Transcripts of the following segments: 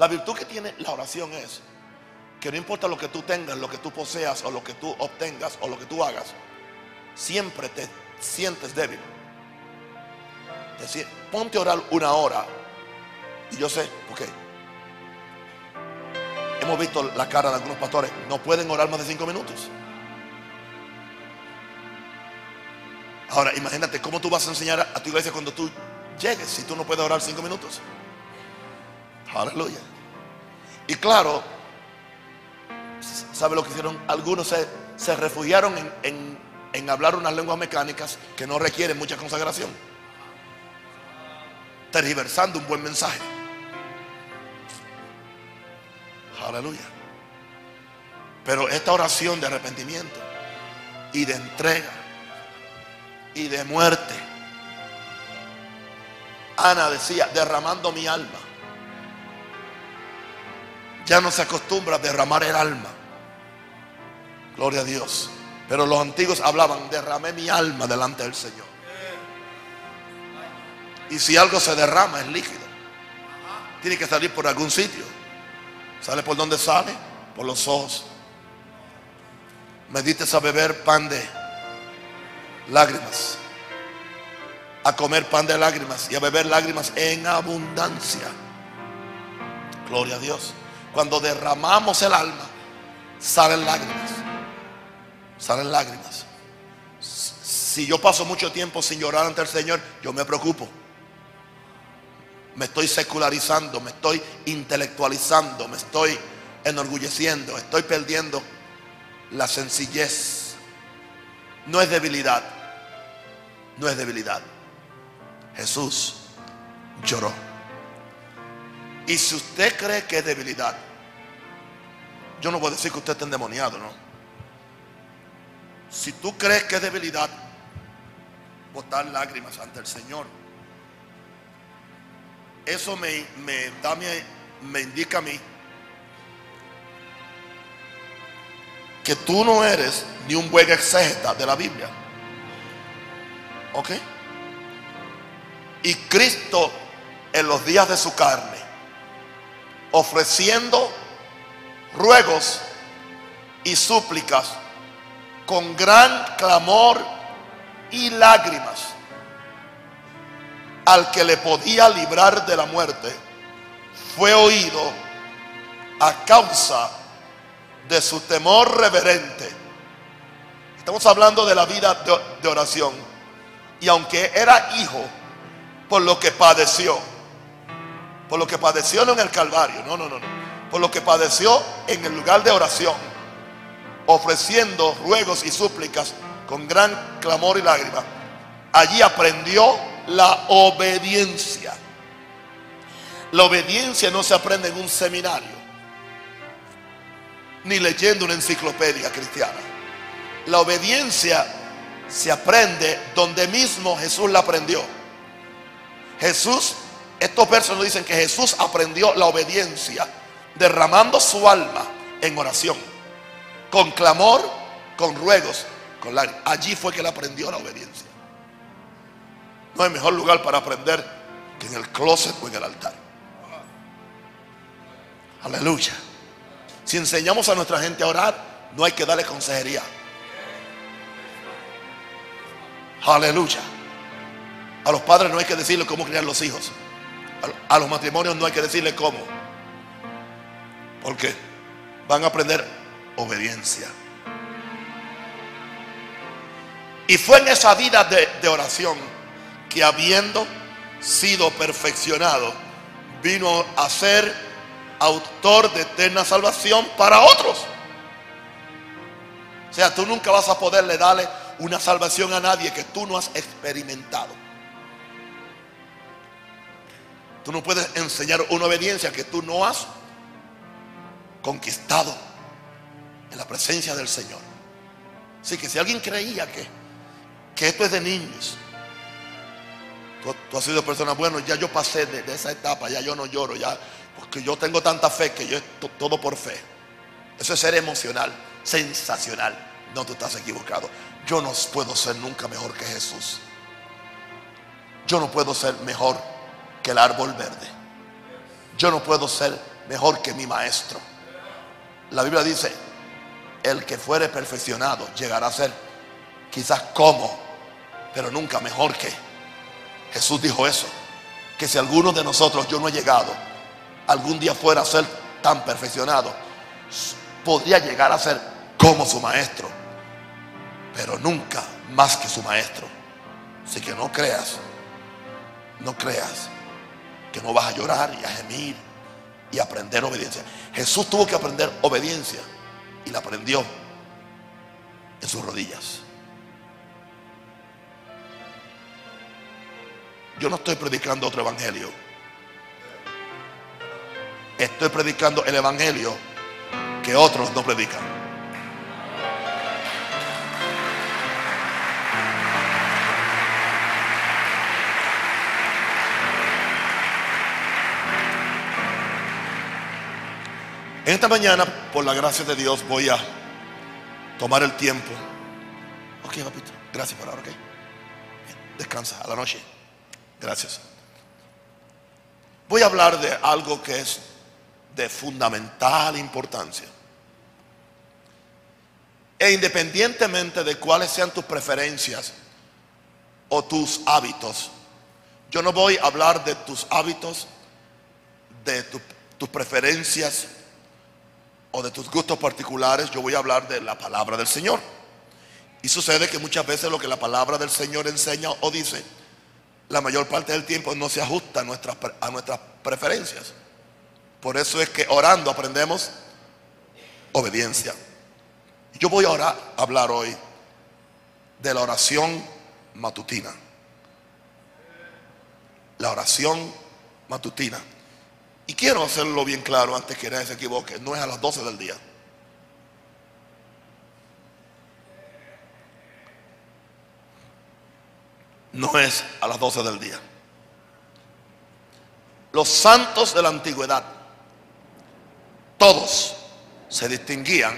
La virtud que tiene la oración es que no importa lo que tú tengas, lo que tú poseas o lo que tú obtengas o lo que tú hagas, siempre te sientes débil. Es decir, ponte a orar una hora. Y yo sé, ok. Hemos visto la cara de algunos pastores, no pueden orar más de cinco minutos. Ahora, imagínate cómo tú vas a enseñar a tu iglesia cuando tú llegues si tú no puedes orar cinco minutos. Aleluya. Y claro, ¿sabe lo que hicieron? Algunos se, refugiaron en, en hablar unas lenguas mecánicas que no requieren mucha consagración. Tergiversando un buen mensaje. Aleluya. Pero esta oración de arrepentimiento y de entrega y de muerte. Ana decía, derramando mi alma. Ya no se acostumbra a derramar el alma. Gloria a Dios. Pero los antiguos hablaban, derramé mi alma delante del Señor. Y si algo se derrama es líquido. Tiene que salir por algún sitio. ¿Sale por donde sale? Por los ojos. Medites a beber pan de lágrimas. A comer pan de lágrimas y a beber lágrimas en abundancia. Gloria a Dios. Cuando derramamos el alma, salen lágrimas. Salen lágrimas. Si yo paso mucho tiempo sin llorar ante el Señor, yo me preocupo. Me estoy secularizando, me estoy intelectualizando, me estoy enorgulleciendo, estoy perdiendo la sencillez. No es debilidad, no es debilidad. Jesús lloró. Y si usted cree que es debilidad, yo no voy a decir que usted está endemoniado, ¿no? Si tú crees que es debilidad, botar lágrimas ante el Señor, eso me, da, me indica a mí que tú no eres ni un buen exégeta de la Biblia. ¿Ok? Y Cristo en los días de su carne, ofreciendo ruegos y súplicas con gran clamor y lágrimas al que le podía librar de la muerte, fue oído a causa de su temor reverente. Estamos hablando de la vida de, oración. Y aunque era hijo, por lo que padeció, por lo que padeció no en el Calvario, no, no, no, no, por lo que padeció en el lugar de oración, ofreciendo ruegos y súplicas con gran clamor y lágrimas, allí aprendió la obediencia. La obediencia no se aprende en un seminario, ni leyendo una enciclopedia cristiana. La obediencia se aprende donde mismo Jesús la aprendió. Jesús, estos versos nos dicen que Jesús aprendió la obediencia derramando su alma en oración, con clamor, con ruegos, con lágrimas. Allí fue que él aprendió la obediencia. No hay mejor lugar para aprender que en el closet o en el altar. Aleluya. Si enseñamos a nuestra gente a orar, no hay que darle consejería. Aleluya. A los padres no hay que decirle cómo criar los hijos. A los matrimonios no hay que decirle cómo. Porque van a aprender obediencia. Y fue en esa vida de, de oración que habiendo sido perfeccionado, vino a ser autor de eterna salvación para otros. O sea, tú nunca vas a poderle darle una salvación a nadie que tú no has experimentado. Tú no puedes enseñar una obediencia que tú no has conquistado en la presencia del Señor. Así que si alguien creía que, que esto es de niños, Tú, has sido persona, bueno, ya yo pasé de, esa etapa, ya yo no lloro, ya, porque yo tengo tanta fe que yo es todo por fe. Eso es ser emocional, sensacional. No, tú estás equivocado. Yo no puedo ser nunca mejor que Jesús. Yo no puedo ser mejor que el árbol verde. Yo no puedo ser mejor que mi maestro. La Biblia dice, el que fuere perfeccionado llegará a ser quizás como, pero nunca mejor que. Jesús dijo eso, que si alguno de nosotros, yo no he llegado, algún día fuera a ser tan perfeccionado, podría llegar a ser como su maestro, pero nunca más que su maestro. Así que no creas, no creas que no vas a llorar y a gemir y aprender obediencia. Jesús tuvo que aprender obediencia y la aprendió en sus rodillas. Yo no estoy predicando otro evangelio. Estoy predicando el evangelio que otros no predican. En esta mañana, por la gracia de Dios, voy a tomar el tiempo. Ok, papito, gracias por ahora, ok. Descansa a la noche. Gracias. Voy a hablar de algo que es de fundamental importancia. E independientemente de cuáles sean tus preferencias o tus hábitos, yo no voy a hablar de tus hábitos, de tus preferencias o de tus gustos particulares, yo voy a hablar de la palabra del Señor. Y sucede que muchas veces lo que la palabra del Señor enseña o dice, la mayor parte del tiempo no se ajusta a nuestras, preferencias. Por eso es que orando aprendemos obediencia. Yo voy a hablar hoy de la oración matutina. La oración matutina. Y quiero hacerlo bien claro antes que nadie se equivoque. No es a las 12 del día. No es a las 12 del día. Los santos de la antigüedad, todos se distinguían,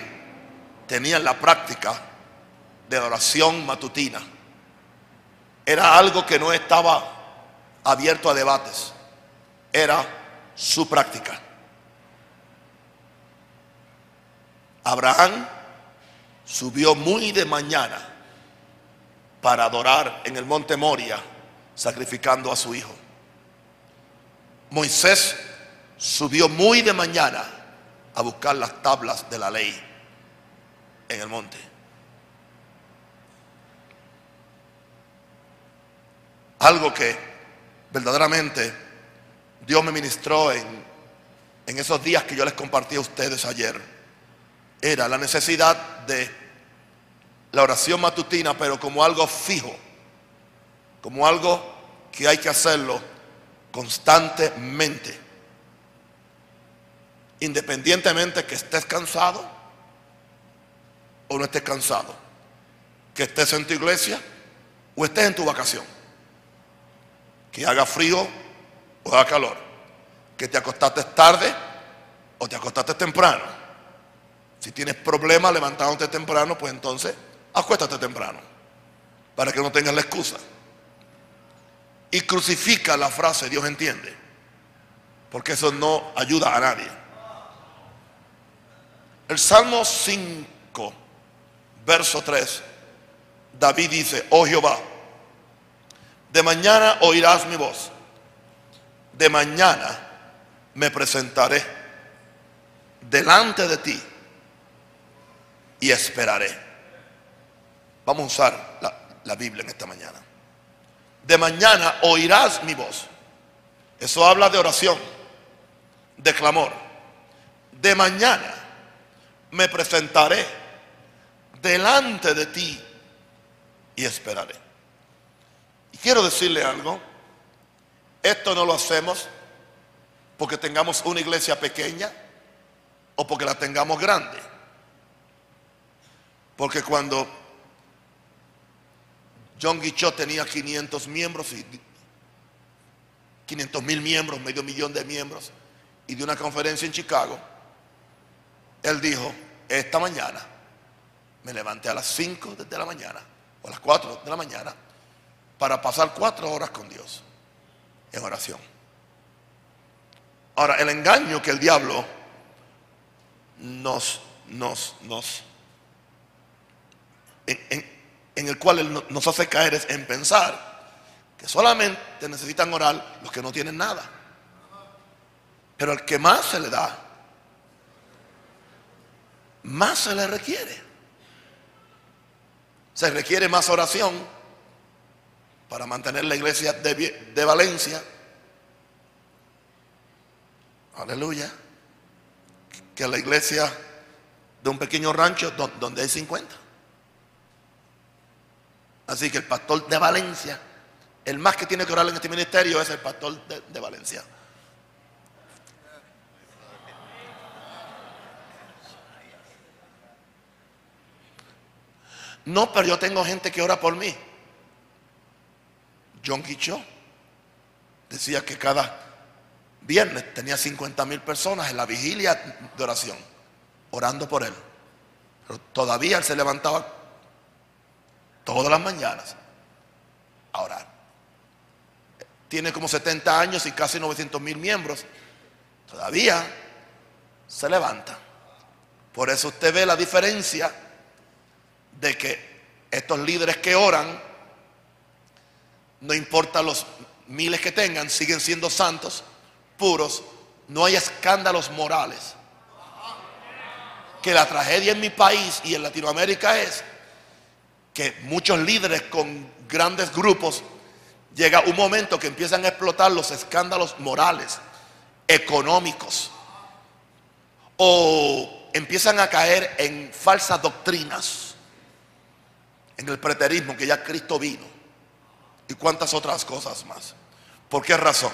tenían la práctica de oración matutina. Era algo que no estaba abierto a debates. Era su práctica. Abraham subió muy de mañana para adorar en el monte Moria, sacrificando a su hijo. Moisés subió muy de mañana a buscar las tablas de la ley en el monte. Algo que verdaderamente Dios me ministró en, en esos días que yo les compartí a ustedes ayer. Era la necesidad de la oración matutina, pero como algo fijo, como algo que hay que hacerlo constantemente. Independientemente que estés cansado o no estés cansado, que estés en tu iglesia o estés en tu vacación, que haga frío o da calor. Que te acostaste tarde o te acostaste temprano. Si tienes problemas levantándote temprano, pues entonces acuéstate temprano. Para que no tengas la excusa. Y crucifica la frase Dios entiende. Porque eso no ayuda a nadie. El Salmo 5, verso 3, David dice, oh Jehová, de mañana oirás mi voz de mañana me presentaré delante de ti y esperaré. Vamos a usar la, Biblia en esta mañana. De mañana oirás mi voz. Eso habla de oración, de clamor. De mañana me presentaré delante de ti y esperaré. Y quiero decirle algo esto no lo hacemos porque tengamos una iglesia pequeña o porque la tengamos grande. Porque cuando John Guichot tenía 500 miembros y 500 mil miembros, medio millón de miembros, y de una conferencia en Chicago, él dijo, esta mañana me levanté a las 5 de la mañana, o a las 4 de la mañana, para pasar cuatro horas con Dios en oración. Ahora, el engaño que el diablo nos, nos, nos, en, en el cual él nos hace caer es en pensar que solamente necesitan orar los que no tienen nada. Pero al que más se le da, más se le requiere. Se requiere más oración para mantener la iglesia de, Valencia. Aleluya. Que la iglesia de un pequeño rancho donde hay 50. Así que el pastor de Valencia, el más que tiene que orar en este ministerio es el pastor de Valencia. No, pero yo tengo gente que ora por mí. John Guicho decía que cada viernes tenía 50 mil personas en la vigilia de oración, orando por él. Pero todavía él se levantaba todas las mañanas a orar. Tiene como 70 años y casi 900 mil miembros. Todavía se levanta. Por eso usted ve la diferencia de que estos líderes que oran, no importa los miles que tengan, siguen siendo santos, puros, no hay escándalos morales. Que la tragedia en mi país y en Latinoamérica es que muchos líderes con grandes grupos llega un momento que empiezan a explotar los escándalos morales, económicos, o empiezan a caer en falsas doctrinas en el preterismo que ya Cristo vino y cuántas otras cosas más. ¿Por qué razón?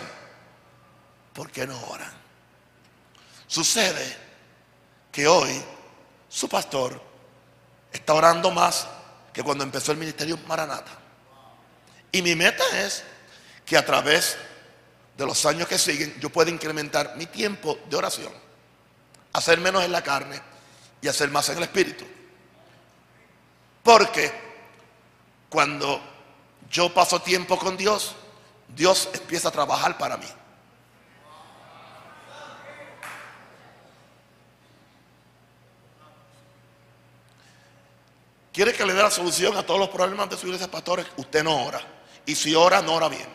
Porque no oran. Sucede que hoy su pastor está orando más que cuando empezó el ministerio Maranata. Y mi meta es que a través de los años que siguen yo pueda incrementar mi tiempo de oración, hacer menos en la carne y hacer más en el espíritu. Porque cuando yo paso tiempo con Dios, Dios empieza a trabajar para mí. ¿Quiere que le dé la solución a todos los problemas de su iglesia, pastores? Usted no ora. Y si ora, no ora bien.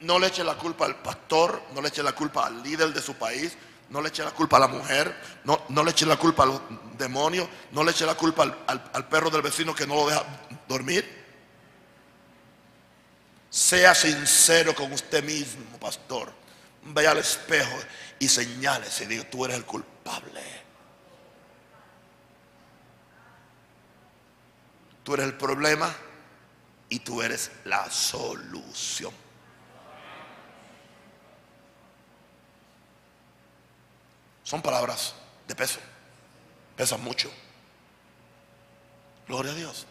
No le eche la culpa al pastor, no le eche la culpa al líder de su país, no le eche la culpa a la mujer, no, no le eche la culpa a los demonios, no le eche la culpa al, perro del vecino que no lo deja dormir. Sea sincero con usted mismo, pastor. Vaya al espejo y señale y diga, tú eres el culpable. Tú eres el problema y tú eres la solución. Son palabras de peso. Pesan mucho. Gloria a Dios.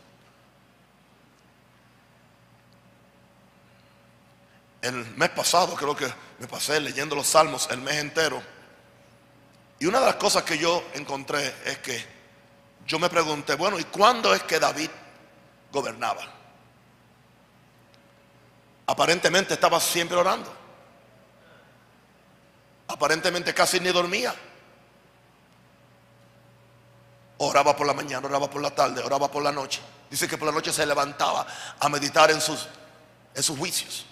El mes pasado creo que me pasé leyendo los salmos el mes entero. Y una de las cosas que yo encontré es que yo me pregunté, bueno, ¿y cuándo es que David gobernaba? Aparentemente estaba siempre orando. Aparentemente casi ni dormía. Oraba por la mañana, oraba por la tarde, oraba por la noche. Dice que por la noche se levantaba a meditar en sus, en sus juicios.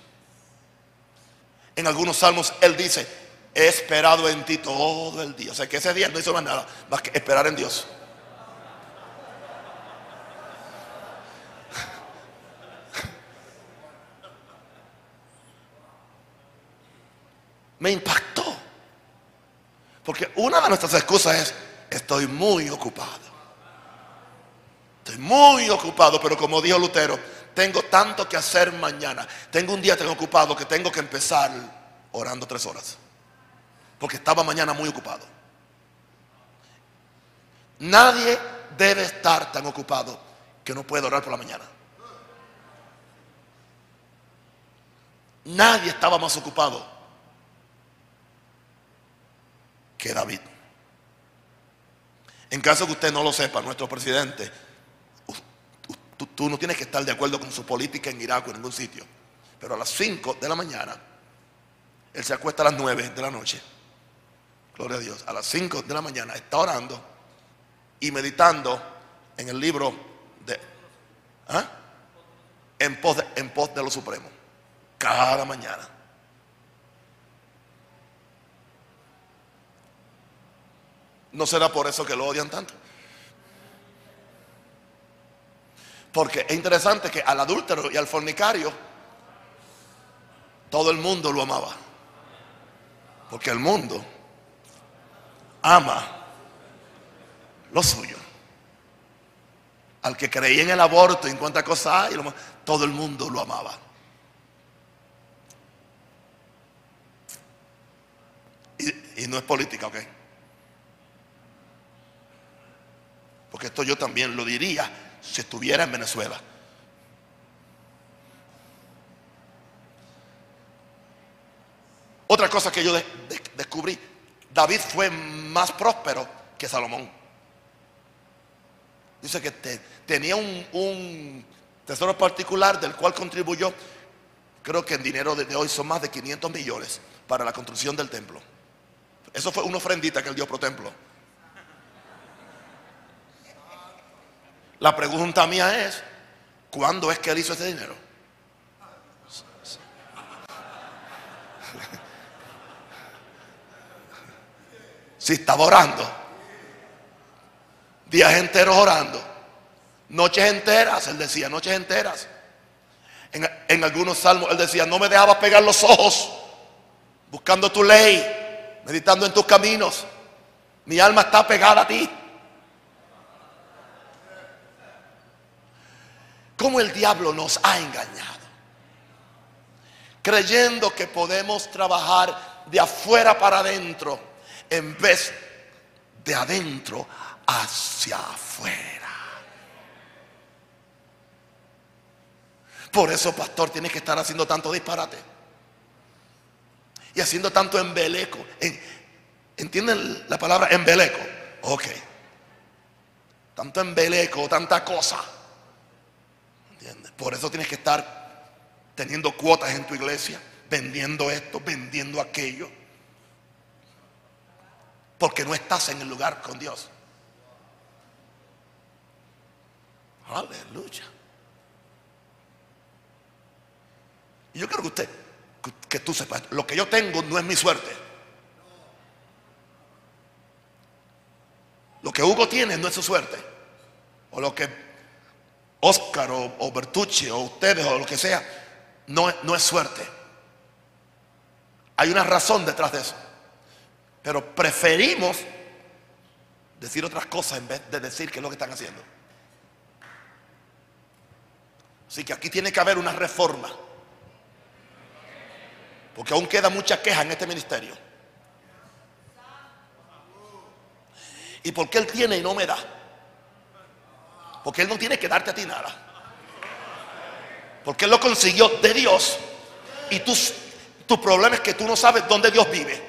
En algunos salmos él dice, he esperado en ti todo el día. O sea que ese día no hizo más nada más que esperar en Dios. Me impactó. Porque una de nuestras excusas es, estoy muy ocupado. Estoy muy ocupado, pero como dijo Lutero, tengo tanto que hacer mañana. Tengo un día tan ocupado que tengo que empezar orando tres horas. Porque estaba mañana muy ocupado. Nadie debe estar tan ocupado que no puede orar por la mañana. Nadie estaba más ocupado que David. En caso que usted no lo sepa, nuestro presidente, tú, no tienes que estar de acuerdo con su política en Irak o en ningún sitio, pero a las 5 de la mañana Él se acuesta a las 9 de la noche. Gloria a Dios. A las 5 de la mañana está orando y meditando en el libro de... ¿ah? En, pos en pos de lo supremo. Cada mañana. ¿No será por eso que lo odian tanto? Porque es interesante que al adúltero y al fornicario todo el mundo lo amaba. Porque el mundo ama lo suyo. Al que creía en el aborto y en cuántas cosas hay, todo el mundo lo amaba. Y, y no es política, ¿ok? Porque esto yo también lo diría si estuviera en Venezuela. Otra cosa que yo descubrí, David fue más próspero que Salomón. Dice que tenía un, tesoro particular del cual contribuyó, creo que en dinero de hoy son más de 500 millones para la construcción del templo. Eso fue una ofrendita que él dio pro templo. La pregunta mía es, ¿cuándo es que él hizo ese dinero? Si estaba orando, días enteros orando, noches enteras, él decía, noches enteras. En, en, algunos salmos él decía, no me dejabas pegar los ojos, buscando tu ley, meditando en tus caminos. Mi alma está pegada a ti. Cómo el diablo nos ha engañado. Creyendo que podemos trabajar de afuera para adentro en vez de adentro hacia afuera. Por eso, pastor, tiene que estar haciendo tanto disparate. Y haciendo tanto embeleco. ¿Entienden la palabra embeleco? Ok. Tanto embeleco, tanta cosa. Por eso tienes que estar teniendo cuotas en tu iglesia, vendiendo esto, vendiendo aquello. Porque no estás en el lugar con Dios. Aleluya. Y yo quiero que usted, que tú sepas, lo que yo tengo no es mi suerte. Lo que Hugo tiene no es su suerte. O lo que Oscar o, Bertucci o ustedes o lo que sea, no, no es suerte. Hay una razón detrás de eso. Pero preferimos decir otras cosas en vez de decir qué es lo que están haciendo. Así que aquí tiene que haber una reforma. Porque aún queda mucha queja en este ministerio. ¿Y por qué él tiene y no me da? Porque Él no tiene que darte a ti nada. Porque Él lo consiguió de Dios. Y tú, tu problema es que tú no sabes dónde Dios vive.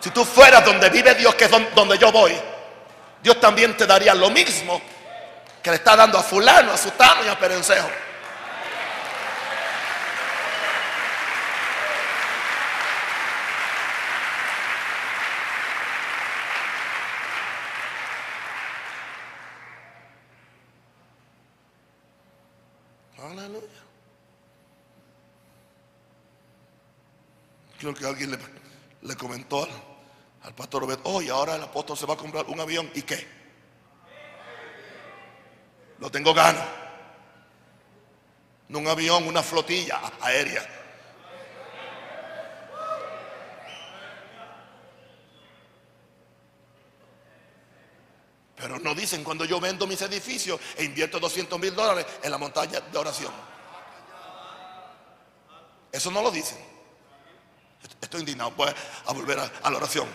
Si tú fueras donde vive Dios, que es donde yo voy, Dios también te daría lo mismo que le está dando a fulano, a sutano y a perencejo. Creo que alguien le, comentó al, pastor Robert, oye, ahora el apóstol se va a comprar un avión. ¿Y qué? Lo tengo gano. No un avión, una flotilla aérea. Pero no dicen cuando yo vendo mis edificios e invierto 200 mil dólares en la montaña de oración. Eso no lo dicen. Estoy indignado. Voy a volver a, la oración.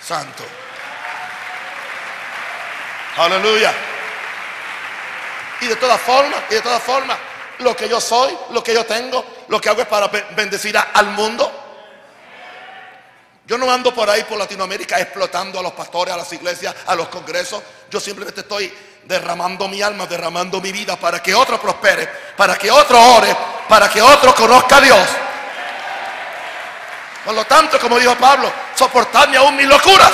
Santo. Aleluya. Y de todas formas, y de todas formas, lo que yo soy, lo que yo tengo, lo que hago es para bendecir al mundo. Yo no ando por ahí por Latinoamérica explotando a los pastores, a las iglesias, a los congresos. Yo simplemente estoy derramando mi alma, derramando mi vida para que otro prospere, para que otro ore, para que otro conozca a Dios. Por lo tanto, como dijo Pablo, soportadme aún mis locuras.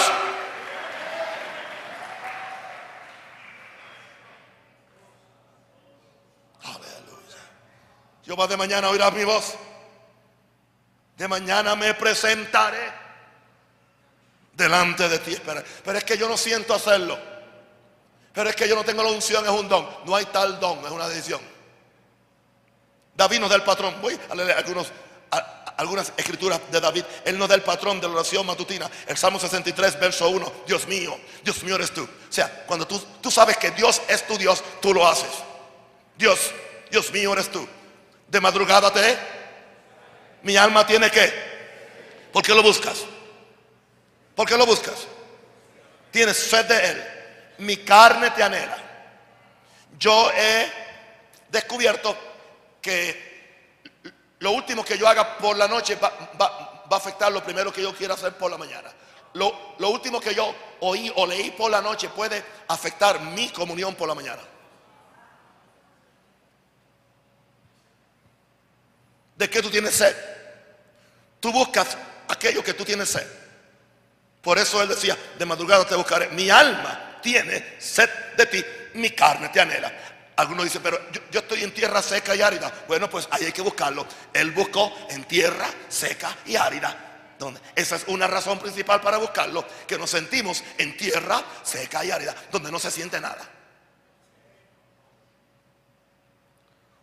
Aleluya. Va de mañana oirás mi voz. De mañana me presentaré delante de ti. Pero es que yo no siento hacerlo. Pero es que yo no tengo la unción, es un don. No hay tal don, es una decisión. David nos da el patrón. Voy a leer algunos, algunas escrituras de David. Él nos da el patrón de la oración matutina. El Salmo 63, verso 1. Dios mío, Dios mío eres tú. O sea, cuando tú, tú sabes que Dios es tu Dios, tú lo haces. Dios, Dios mío eres tú. De madrugada te mi alma tiene que. ¿Por qué lo buscas? ¿Por qué lo buscas? Tienes sed de Él. Mi carne te anhela. Yo he descubierto que lo último que yo haga por la noche va, a afectar lo primero que yo quiero hacer por la mañana. Lo, lo último que yo oí o leí por la noche puede afectar mi comunión por la mañana. ¿De qué tú tienes sed? Tú buscas aquello que tú tienes sed. Por eso él decía, de madrugada te buscaré. Mi alma tiene sed de ti, mi carne te anhela. Algunos dicen, pero yo, estoy en tierra seca y árida. Bueno, pues ahí hay que buscarlo. Él buscó en tierra seca y árida. Donde esa es una razón principal para buscarlo, que nos sentimos en tierra seca y árida, donde no se siente nada.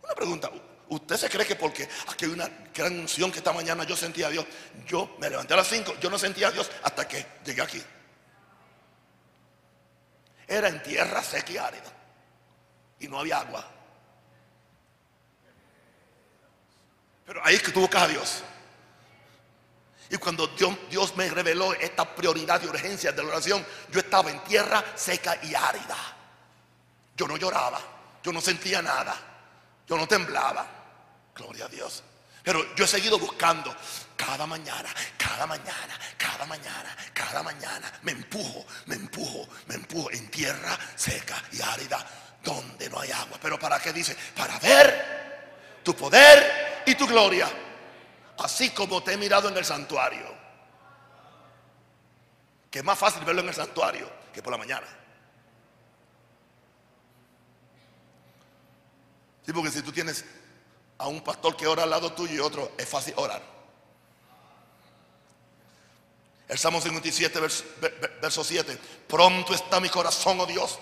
Una pregunta, ¿Usted se cree que porque aquí hay una gran unción que esta mañana yo sentía a Dios? Yo me levanté a las 5, yo no sentía a Dios hasta que llegué aquí. Era en tierra seca y árida. Y no había agua. Pero ahí es que tú buscas a Dios. Y cuando Dios, Dios, me reveló esta prioridad de urgencia de la oración, yo estaba en tierra seca y árida. Yo no lloraba, yo no sentía nada, yo no temblaba. Gloria a Dios. Pero yo he seguido buscando cada mañana, cada mañana, cada mañana, cada mañana. Me empujo, me empujo, me empujo en tierra seca y árida donde no hay agua. Pero ¿para qué dice? Para ver tu poder y tu gloria. Así como te he mirado en el santuario. Que es más fácil verlo en el santuario que por la mañana. Sí, porque si tú tienes a un pastor que ora al lado tuyo y otro, es fácil orar. El Salmo 57, verso, 7. Pronto está mi corazón, oh Dios.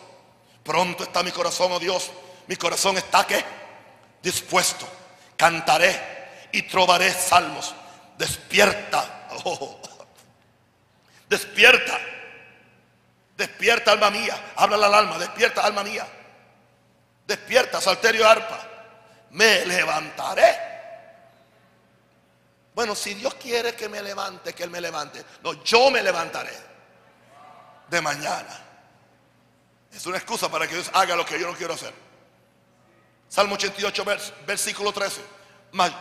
Pronto está mi corazón, oh Dios. Mi corazón está que dispuesto. Cantaré y trobaré salmos. Despierta. Oh. Despierta. Despierta, alma mía. Habla al alma. Despierta, alma mía. Despierta, salterio arpa me levantaré. Bueno, si Dios quiere que me levante, que Él me levante. No, yo me levantaré de mañana. Es una excusa para que Dios haga lo que yo no quiero hacer. Salmo 88, versículo 13. Mas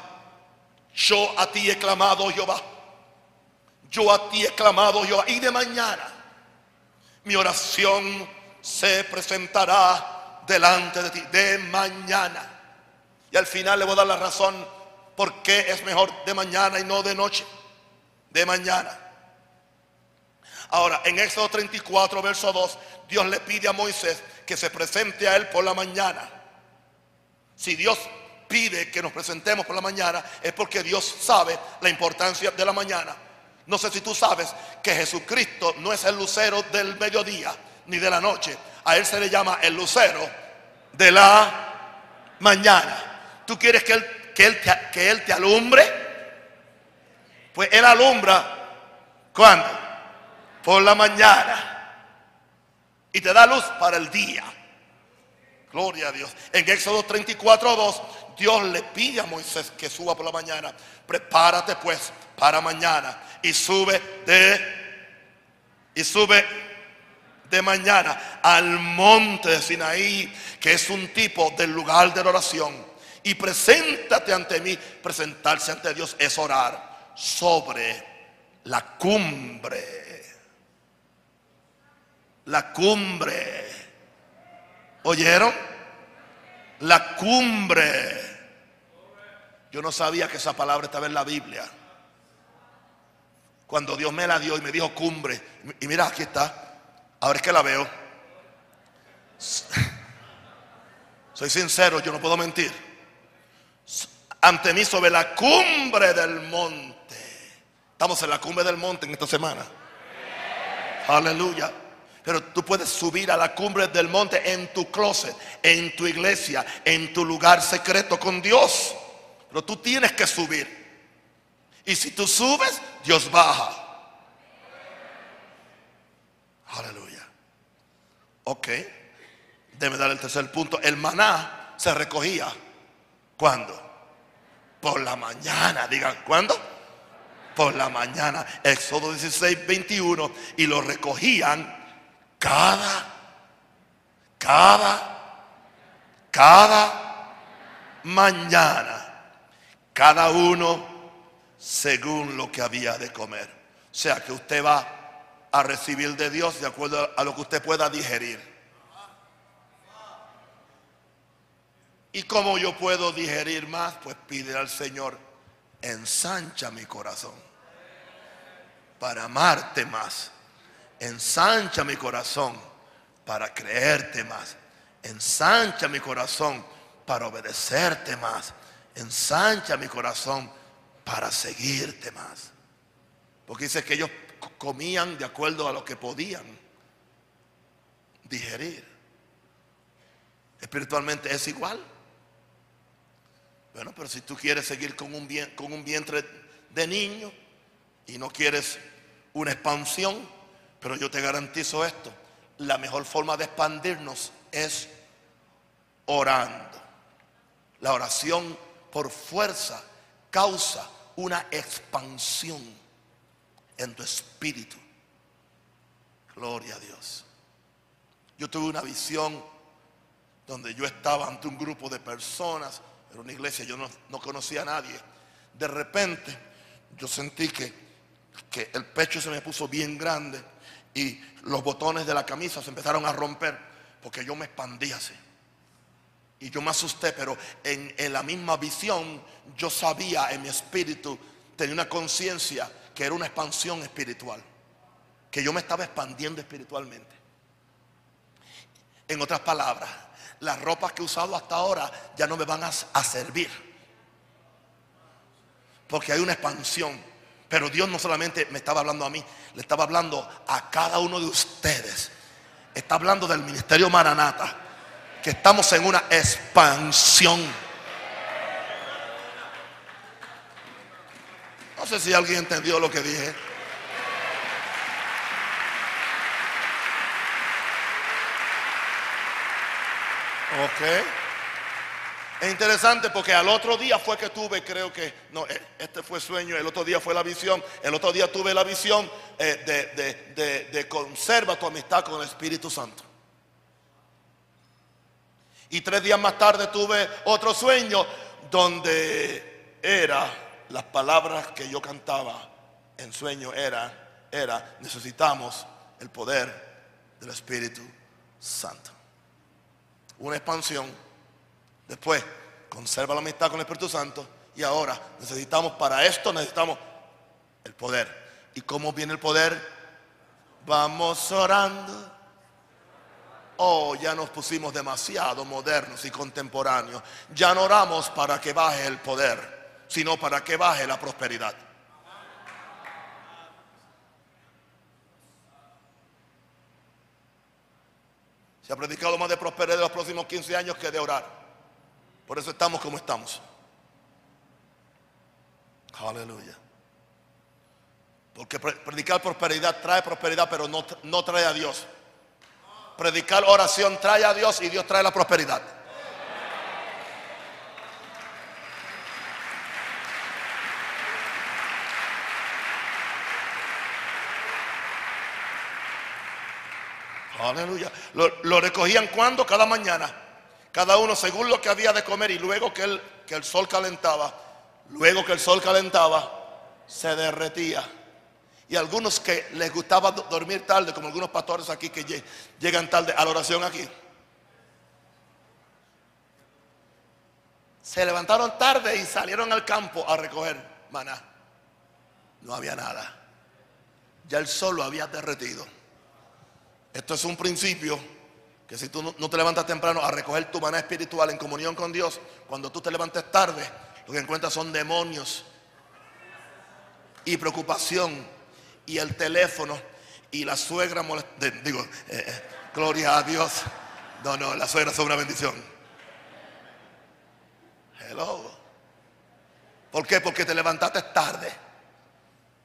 yo a ti he clamado, Jehová. Yo a ti he clamado, Jehová. Y de mañana mi oración se presentará delante de ti. De mañana. Y al final le voy a dar la razón por qué es mejor de mañana y no de noche. De mañana. Ahora, en Éxodo 34, verso 2, Dios le pide a Moisés que se presente a él por la mañana. Si Dios pide que nos presentemos por la mañana, es porque Dios sabe la importancia de la mañana. No sé si tú sabes que Jesucristo no es el lucero del mediodía ni de la noche. A Él se le llama el lucero de la mañana. ¿Tú quieres que Él, que él, te, que él te alumbre? Pues Él alumbra. ¿Cuándo? Por la mañana. Y te da luz para el día. Gloria a Dios. En Éxodo 34, 2, Dios le pide a Moisés que suba por la mañana. Prepárate pues para mañana. Y sube de. Y sube de mañana al monte de Sinaí, que es un tipo del lugar de la oración y preséntate ante mí. Presentarse ante Dios es orar sobre la cumbre. La cumbre. ¿Oyeron? La cumbre. Yo no sabía que esa palabra estaba en la Biblia. Cuando Dios me la dio y me dijo cumbre, y mira, aquí está. Ahora es que la veo. Soy sincero, yo no puedo mentir. Ante mí sobre la cumbre del monte. Estamos en la cumbre del monte en esta semana. Aleluya. Pero tú puedes subir a la cumbre del monte en tu closet, en tu iglesia, en tu lugar secreto con Dios. Pero tú tienes que subir. Y si tú subes, Dios baja. Aleluya. Ok. Debe dar el tercer punto. El maná se recogía. ¿Cuándo? Por la mañana. Digan, ¿cuándo? Por la mañana. Éxodo 16, 21. Y lo recogían cada, cada, cada mañana, cada uno según lo que había de comer. O sea que usted va a recibir de Dios de acuerdo a lo que usted pueda digerir. Y como yo puedo digerir más, pues pide al Señor, ensancha mi corazón para amarte más ensancha mi corazón para creerte más. Ensancha mi corazón para obedecerte más. Ensancha mi corazón para seguirte más. Porque dice que ellos comían de acuerdo a lo que podían digerir. Espiritualmente es igual. Bueno, pero si tú quieres seguir con un, con un vientre de niño y no quieres una expansión, pero yo te garantizo esto, la mejor forma de expandirnos es orando. La oración por fuerza causa una expansión en tu espíritu. Gloria a Dios. Yo tuve una visión donde yo estaba ante un grupo de personas, era una iglesia, yo no, conocía a nadie. De repente yo sentí que, que el pecho se me puso bien grande y los botones de la camisa se empezaron a romper porque yo me expandí así. Y yo me asusté, pero en, la misma visión yo sabía en mi espíritu, tenía una conciencia que era una expansión espiritual, que yo me estaba expandiendo espiritualmente. En otras palabras, las ropas que he usado hasta ahora ya no me van a, servir, porque hay una expansión pero Dios no solamente me estaba hablando a mí, le estaba hablando a cada uno de ustedes. Está hablando del ministerio Maranata, que estamos en una expansión. No sé si alguien entendió lo que dije. Ok. Es interesante porque al otro día fue que tuve, creo que, no, eh, este fue sueño, el otro día fue la visión, el otro día tuve la visión eh, de, de conserva tu amistad con el Espíritu Santo. Y tres días más tarde tuve otro sueño donde era las palabras que yo cantaba en sueño era, era, necesitamos el poder del Espíritu Santo. Una expansión Después, conserva la amistad con el Espíritu Santo. Y ahora necesitamos para esto, necesitamos el poder. ¿Y cómo viene el poder? Vamos orando. Oh, ya nos pusimos demasiado modernos y contemporáneos. Ya no oramos para que baje el poder, sino para que baje la prosperidad. Ha predicado más de prosperidad en los próximos 15 años que de orar. Por eso estamos como estamos. Aleluya. Porque predicar prosperidad trae prosperidad, pero no, no trae a Dios. Predicar oración trae a Dios y Dios trae la prosperidad. Aleluya. Lo, recogían cuando? Cada mañana cada uno según lo que había de comer y luego que el, que el sol calentaba, luego que el sol calentaba, se derretía. Y algunos que les gustaba dormir tarde, como algunos pastores aquí que llegan tarde a la oración aquí. Se levantaron tarde y salieron al campo a recoger maná. No había nada. Ya el sol lo había derretido. Esto es un principio que si tú no te levantas temprano a recoger tu maná espiritual en comunión con Dios, cuando tú te levantes tarde, lo que encuentras son demonios y preocupación y el teléfono y la suegra Digo, eh, eh, gloria a Dios. No, no, la suegra es una bendición. Hello. ¿Por qué? Porque te levantaste tarde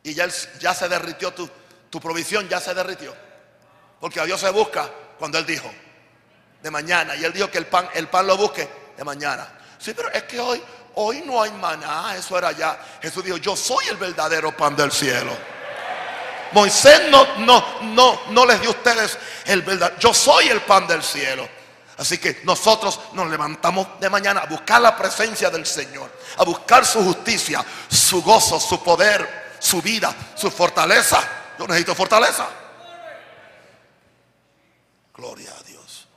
y ya, ya se derritió tu, tu provisión, ya se derritió. Porque a Dios se busca cuando Él dijo de mañana. Y Él dijo que el pan, el pan lo busque de mañana. Sí, pero es que hoy, hoy no hay maná, eso era ya. Jesús dijo, yo soy el verdadero pan del cielo. Moisés no, no, no, no les dio a ustedes el verdad. Yo soy el pan del cielo. Así que nosotros nos levantamos de mañana a buscar la presencia del Señor, a buscar su justicia, su gozo, su poder, su vida, su fortaleza. Yo necesito fortaleza. Gloria a Dios.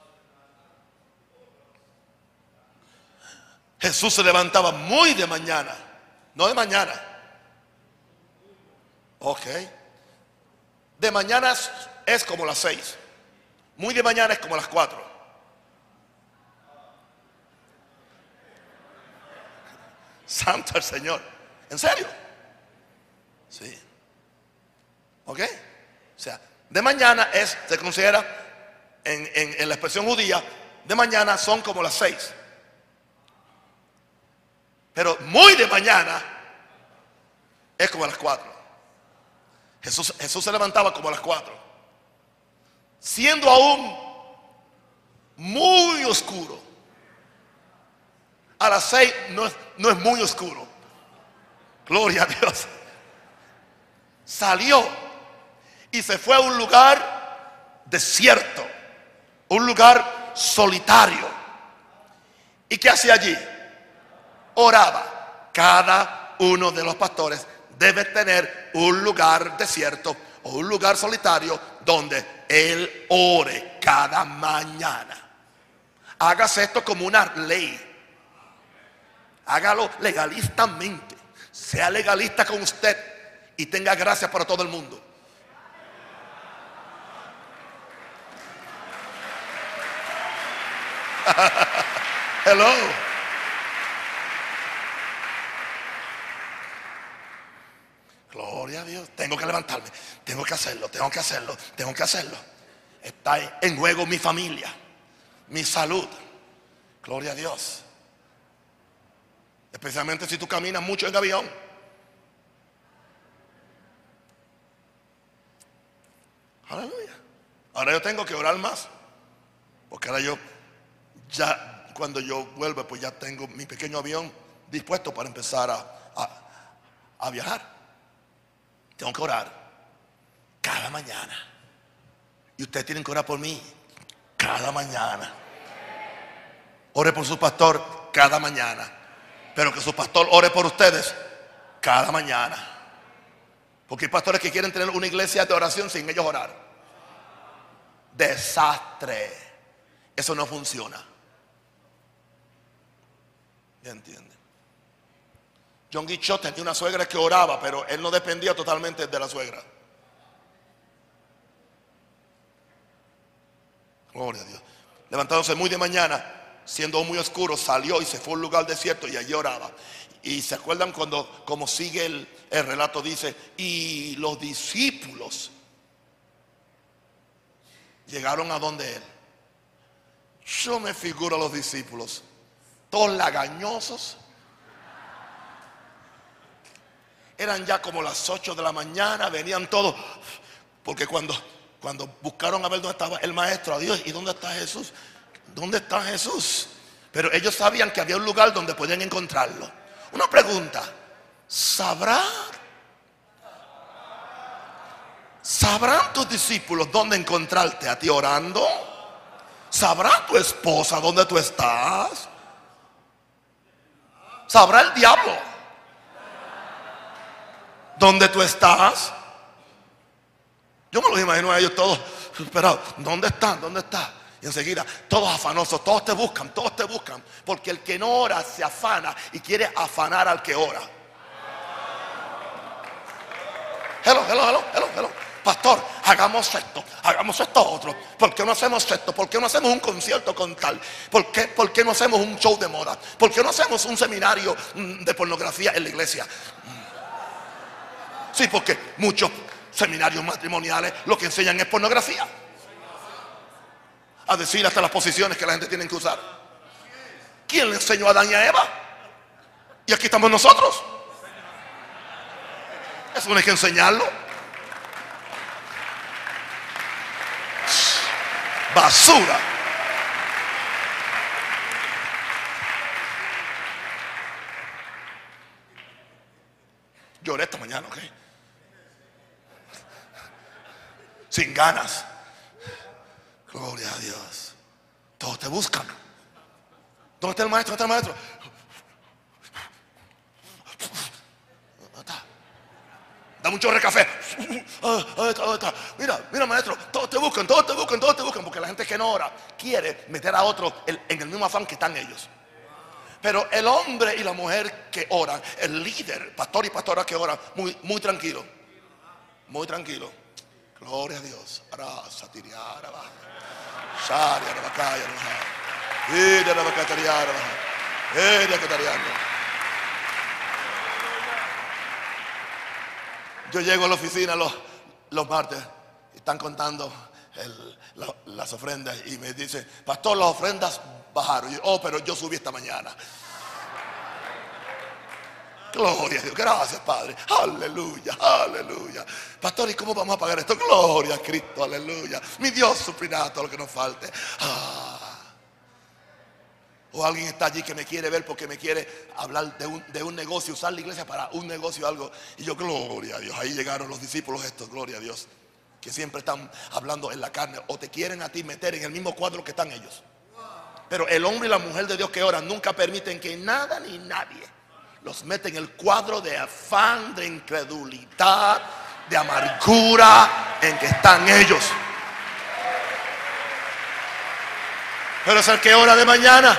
Jesús se levantaba muy de mañana, no de mañana. Ok. De mañana es, como las seis. Muy de mañana es como las cuatro. Santo el Señor. ¿En serio? Sí. ¿Ok? O sea, de mañana es, se considera en, en la expresión judía, de mañana son como las seis. Pero muy de mañana es como las cuatro. Jesús, se levantaba como a las cuatro. Siendo aún muy oscuro. A las seis no no es muy oscuro. Gloria a Dios. Salió y se fue a un lugar desierto. Un lugar solitario. ¿Y qué hacía allí? Oraba. Cada uno de los pastores debe tener un lugar desierto o un lugar solitario donde Él ore cada mañana. Hágase esto como una ley. Hágalo legalistamente. Sea legalista con usted y tenga gracia para todo el mundo. Hello. Gloria a Dios. Tengo que levantarme. Tengo que hacerlo. Tengo que hacerlo. Tengo que hacerlo. Está en juego mi familia. Mi salud. Gloria a Dios. Especialmente si tú caminas mucho en avión. Aleluya. Ahora yo tengo que orar más. Porque ahora yo, ya cuando yo vuelva, pues ya tengo mi pequeño avión dispuesto para empezar a, a viajar. Tengo que orar cada mañana. Y ustedes tienen que orar por mí cada mañana. Ore por su pastor cada mañana. Pero que su pastor ore por ustedes cada mañana. Porque hay pastores que quieren tener una iglesia de oración sin ellos orar. Desastre. Eso no funciona. ¿Ya entienden? John Guichot tenía una suegra que oraba, pero él no dependía totalmente de la suegra. Gloria a Dios. Levantándose muy de mañana, siendo muy oscuro, salió y se fue a un lugar desierto y allí oraba. Y se acuerdan cuando, como sigue el, el relato, dice, y los discípulos llegaron a donde él. Yo me figuro a los discípulos, todos lagañosos, Eran ya como las 8 de la mañana, venían todos. Porque cuando, cuando buscaron a ver dónde estaba el maestro, Dios, ¿y dónde está Jesús? ¿Dónde está Jesús? Pero ellos sabían que había un lugar donde podían encontrarlo. Una pregunta, ¿sabrá? ¿Sabrán tus discípulos dónde encontrarte a ti orando? ¿Sabrá tu esposa dónde tú estás? ¿Sabrá el diablo? ¿Dónde tú estás? Yo me los imagino a ellos todos esperados. ¿Dónde están? ¿Dónde está? Y enseguida, todos afanosos, todos te buscan, todos te buscan. Porque el que no ora se afana y quiere afanar al que ora. Hello, hello, hello, hello, hello. Pastor, hagamos esto, hagamos esto otro. ¿Por qué no hacemos esto? ¿Por qué no hacemos un concierto con tal? ¿Por qué, ¿Por qué no hacemos un show de moda? ¿Por qué no hacemos un seminario mm, de pornografía en la iglesia? Sí, porque muchos seminarios matrimoniales lo que enseñan es pornografía a decir hasta las posiciones que la gente tiene que usar. ¿Quién le enseñó a Adán y a Eva? Y aquí estamos nosotros. Eso no hay que enseñarlo. Basura. Lloré esta mañana, ¿ok? Sin ganas. Gloria a Dios. Todos te buscan. ¿Dónde está el maestro? ¿Dónde está el maestro? Da mucho café. Mira, mira, maestro, todos te buscan, todos te buscan, todos te buscan, porque la gente que no ora quiere meter a otro en el mismo afán que están ellos. Pero el hombre y la mujer que oran, el líder, pastor y pastora que oran, muy, muy tranquilo, muy tranquilo. Gloria a Dios. Yo llego a la oficina los, los martes y están contando las ofrendas y me dice, pastor, las ofrendas bajaron. oh, pero yo subí esta mañana. Gloria a Dios. Gracias, Padre. Aleluya, aleluya. Pastor, ¿y cómo vamos a pagar esto? Gloria a Cristo, aleluya. Mi Dios suplirá todo lo que nos falte. Ah. O alguien está allí que me quiere ver porque me quiere hablar de un, de un negocio, usar la iglesia para un negocio o algo. Y yo, gloria a Dios. Ahí llegaron los discípulos estos, gloria a Dios. Que siempre están hablando en la carne. O te quieren a ti meter en el mismo cuadro que están ellos. Pero el hombre y la mujer de Dios que oran nunca permiten que nada ni nadie los mete en el cuadro de afán, de incredulidad, de amargura en que están ellos. Pero es el que ora de mañana.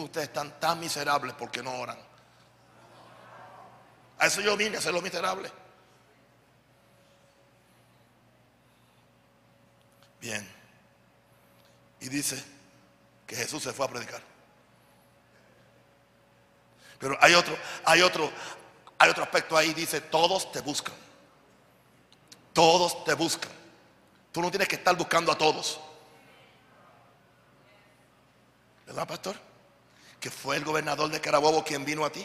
Ustedes están tan miserables porque no oran. A eso yo vine a ser los miserables. Bien. Y dice, que Jesús se fue a predicar. Pero hay otro, hay otro, hay otro aspecto ahí, dice, todos te buscan. Todos te buscan. Tú no tienes que estar buscando a todos. ¿Verdad, pastor? Que fue el gobernador de Carabobo quien vino a ti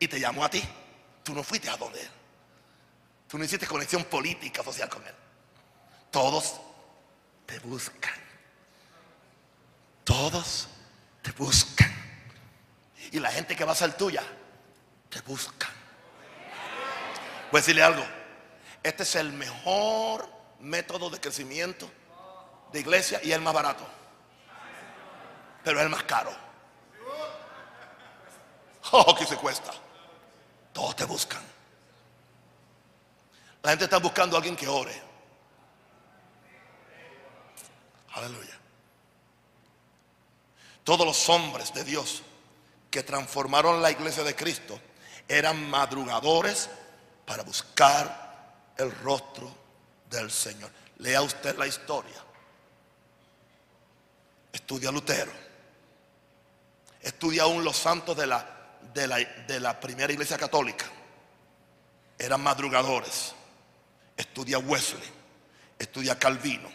y te llamó a ti. Tú no fuiste a donde él. Tú no hiciste conexión política, social con él. Todos te buscan. Todos te buscan. Y la gente que va a ser tuya, te buscan. Voy a decirle algo. Este es el mejor método de crecimiento de iglesia y el más barato. Pero es el más caro. Oh, que se cuesta. Todos te buscan. La gente está buscando a alguien que ore. Aleluya. Todos los hombres de Dios que transformaron la iglesia de Cristo eran madrugadores para buscar el rostro del Señor. Lea usted la historia. Estudia Lutero. Estudia aún los santos de la, de la, de la primera iglesia católica. Eran madrugadores. Estudia Wesley. Estudia Calvino.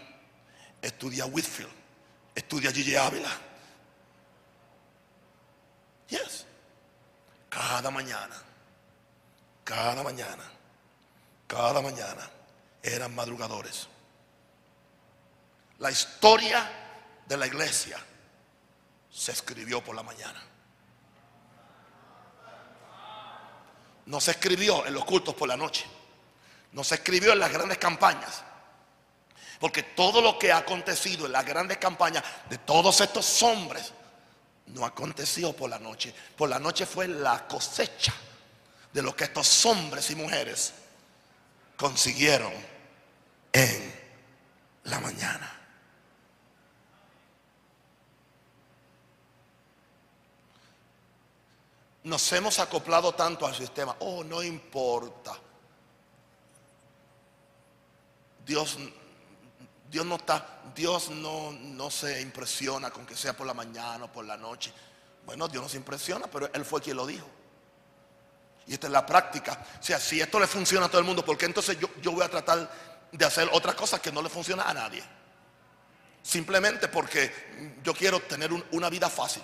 Estudia Whitfield. Estudia Gigi Ávila Yes. Cada mañana, cada mañana, cada mañana eran madrugadores. La historia de la iglesia se escribió por la mañana. No se escribió en los cultos por la noche. No se escribió en las grandes campañas. Porque todo lo que ha acontecido en las grandes campañas de todos estos hombres no aconteció por la noche. Por la noche fue la cosecha de lo que estos hombres y mujeres consiguieron en la mañana. Nos hemos acoplado tanto al sistema. Oh, no importa. Dios, Dios no está, Dios no, no se impresiona con que sea por la mañana o por la noche. Bueno, Dios no se impresiona, pero Él fue quien lo dijo. Y esta es la práctica. O sea, si esto le funciona a todo el mundo, ¿por qué entonces yo, yo voy a tratar de hacer otra cosa que no le funciona a nadie? Simplemente porque yo quiero tener una vida fácil.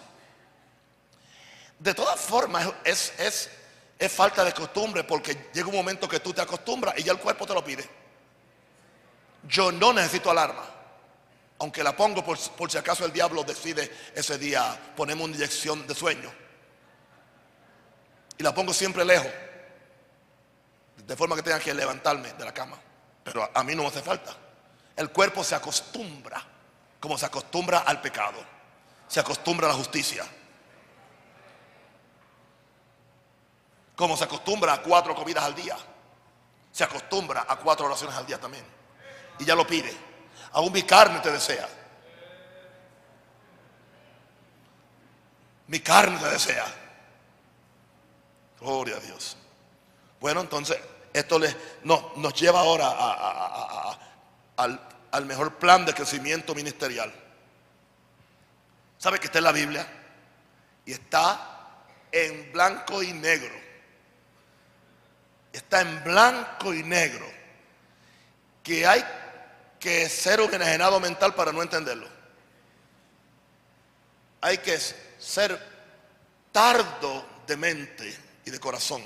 De todas formas, es, es, es falta de costumbre porque llega un momento que tú te acostumbras y ya el cuerpo te lo pide. Yo no necesito alarma. Aunque la pongo por, si acaso el diablo decide ese día ponerme una inyección de sueño. Y la pongo siempre lejos. De forma que tenga que levantarme de la cama. Pero a mí no me hace falta. El cuerpo se acostumbra. Como se acostumbra al pecado. Se acostumbra a la justicia. Como se acostumbra a cuatro comidas al día. Se acostumbra a cuatro oraciones al día también. Y ya lo pide. Aún mi carne te desea. Mi carne te desea. Gloria a Dios. Bueno, entonces esto les, no, nos lleva ahora al, al mejor plan de crecimiento ministerial. ¿Sabe que está en la Biblia? Y está en blanco y negro está en blanco y negro, que hay que ser un enajenado mental para no entenderlo. Hay que ser tardo de mente y de corazón.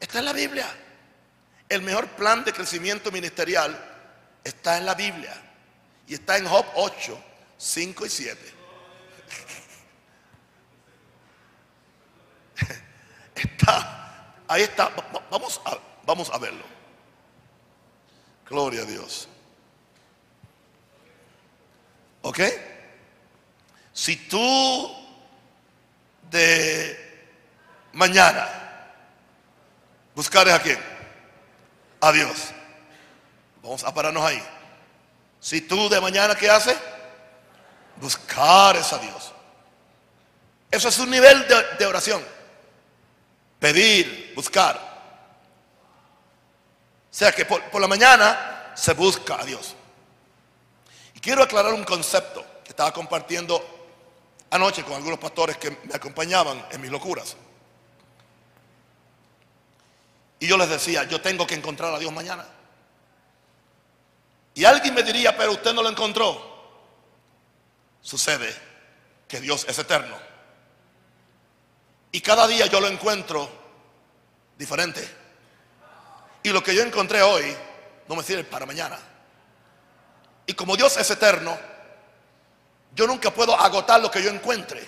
Está en la Biblia. El mejor plan de crecimiento ministerial está en la Biblia. Y está en Job 8, 5 y 7. Está Ahí está. Vamos a, vamos a verlo. Gloria a Dios. ¿Ok? Si tú de mañana buscares a quién? A Dios. Vamos a pararnos ahí. Si tú de mañana, ¿qué haces? Buscares a Dios. Eso es un nivel de, de oración pedir, buscar. O sea que por, la mañana se busca a Dios. Y quiero aclarar un concepto que estaba compartiendo anoche con algunos pastores que me acompañaban en mis locuras. Y yo les decía, yo tengo que encontrar a Dios mañana. Y alguien me diría, pero usted no lo encontró. Sucede que Dios es eterno. Y cada día yo lo encuentro diferente. Y lo que yo encontré hoy no me sirve para mañana. Y como Dios es eterno, yo nunca puedo agotar lo que yo encuentre.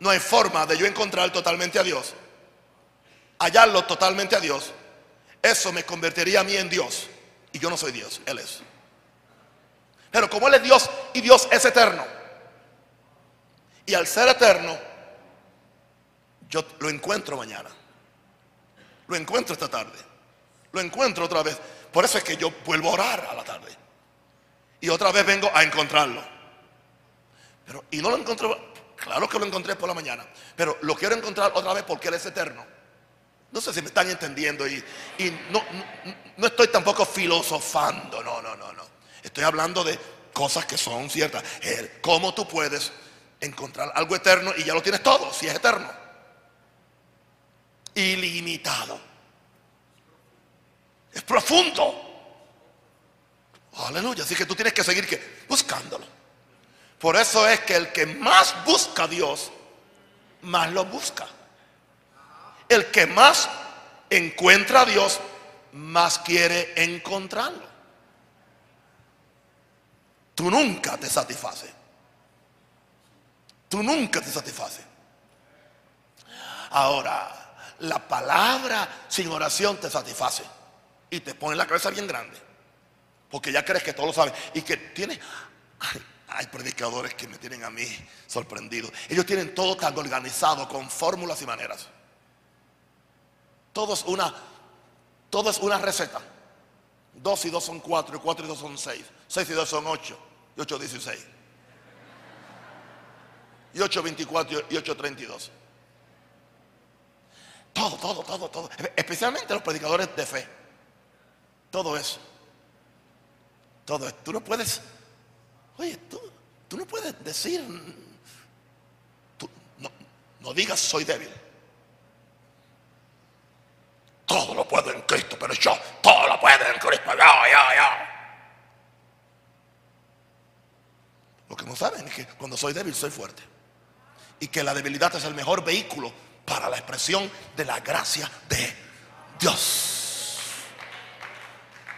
No hay forma de yo encontrar totalmente a Dios, hallarlo totalmente a Dios. Eso me convertiría a mí en Dios. Y yo no soy Dios, Él es. Pero como Él es Dios y Dios es eterno, y al ser eterno, yo lo encuentro mañana. Lo encuentro esta tarde. Lo encuentro otra vez. Por eso es que yo vuelvo a orar a la tarde. Y otra vez vengo a encontrarlo. Pero, y no lo encontré, claro que lo encontré por la mañana. Pero lo quiero encontrar otra vez porque Él es eterno. No sé si me están entendiendo y, no, no, estoy tampoco filosofando, no, no, no, no. Estoy hablando de cosas que son ciertas. ¿Cómo tú puedes encontrar algo eterno y ya lo tienes todo, si es eterno? Ilimitado. Es profundo. Aleluya. Así que tú tienes que seguir buscándolo. Por eso es que el que más busca a Dios, más lo busca. El que más encuentra a Dios, más quiere encontrarlo. Tú nunca te satisfaces. Tú nunca te satisfaces. Ahora, la palabra sin oración te satisface y te pone la cabeza bien grande. Porque ya crees que todo lo sabes y que tiene... hay predicadores que me tienen a mí sorprendido. Ellos tienen todo tan organizado con fórmulas y maneras. Todo es una, todo es una receta. 2 y 2 son 4, y 4 y 2 son 6. 6 y 2 son 8, y 8 16. Y 8 24 y 8 32. Todo, todo, todo, todo. Especialmente los predicadores de fe. Todo eso. Todo eso. Tú no puedes, oye, tú, tú no puedes decir, tú, no, no digas soy débil. Todo lo puedo en Cristo, pero yo todo lo puedo en Cristo. Yo, yo. Lo que no saben es que cuando soy débil soy fuerte. Y que la debilidad es el mejor vehículo para la expresión de la gracia de Dios.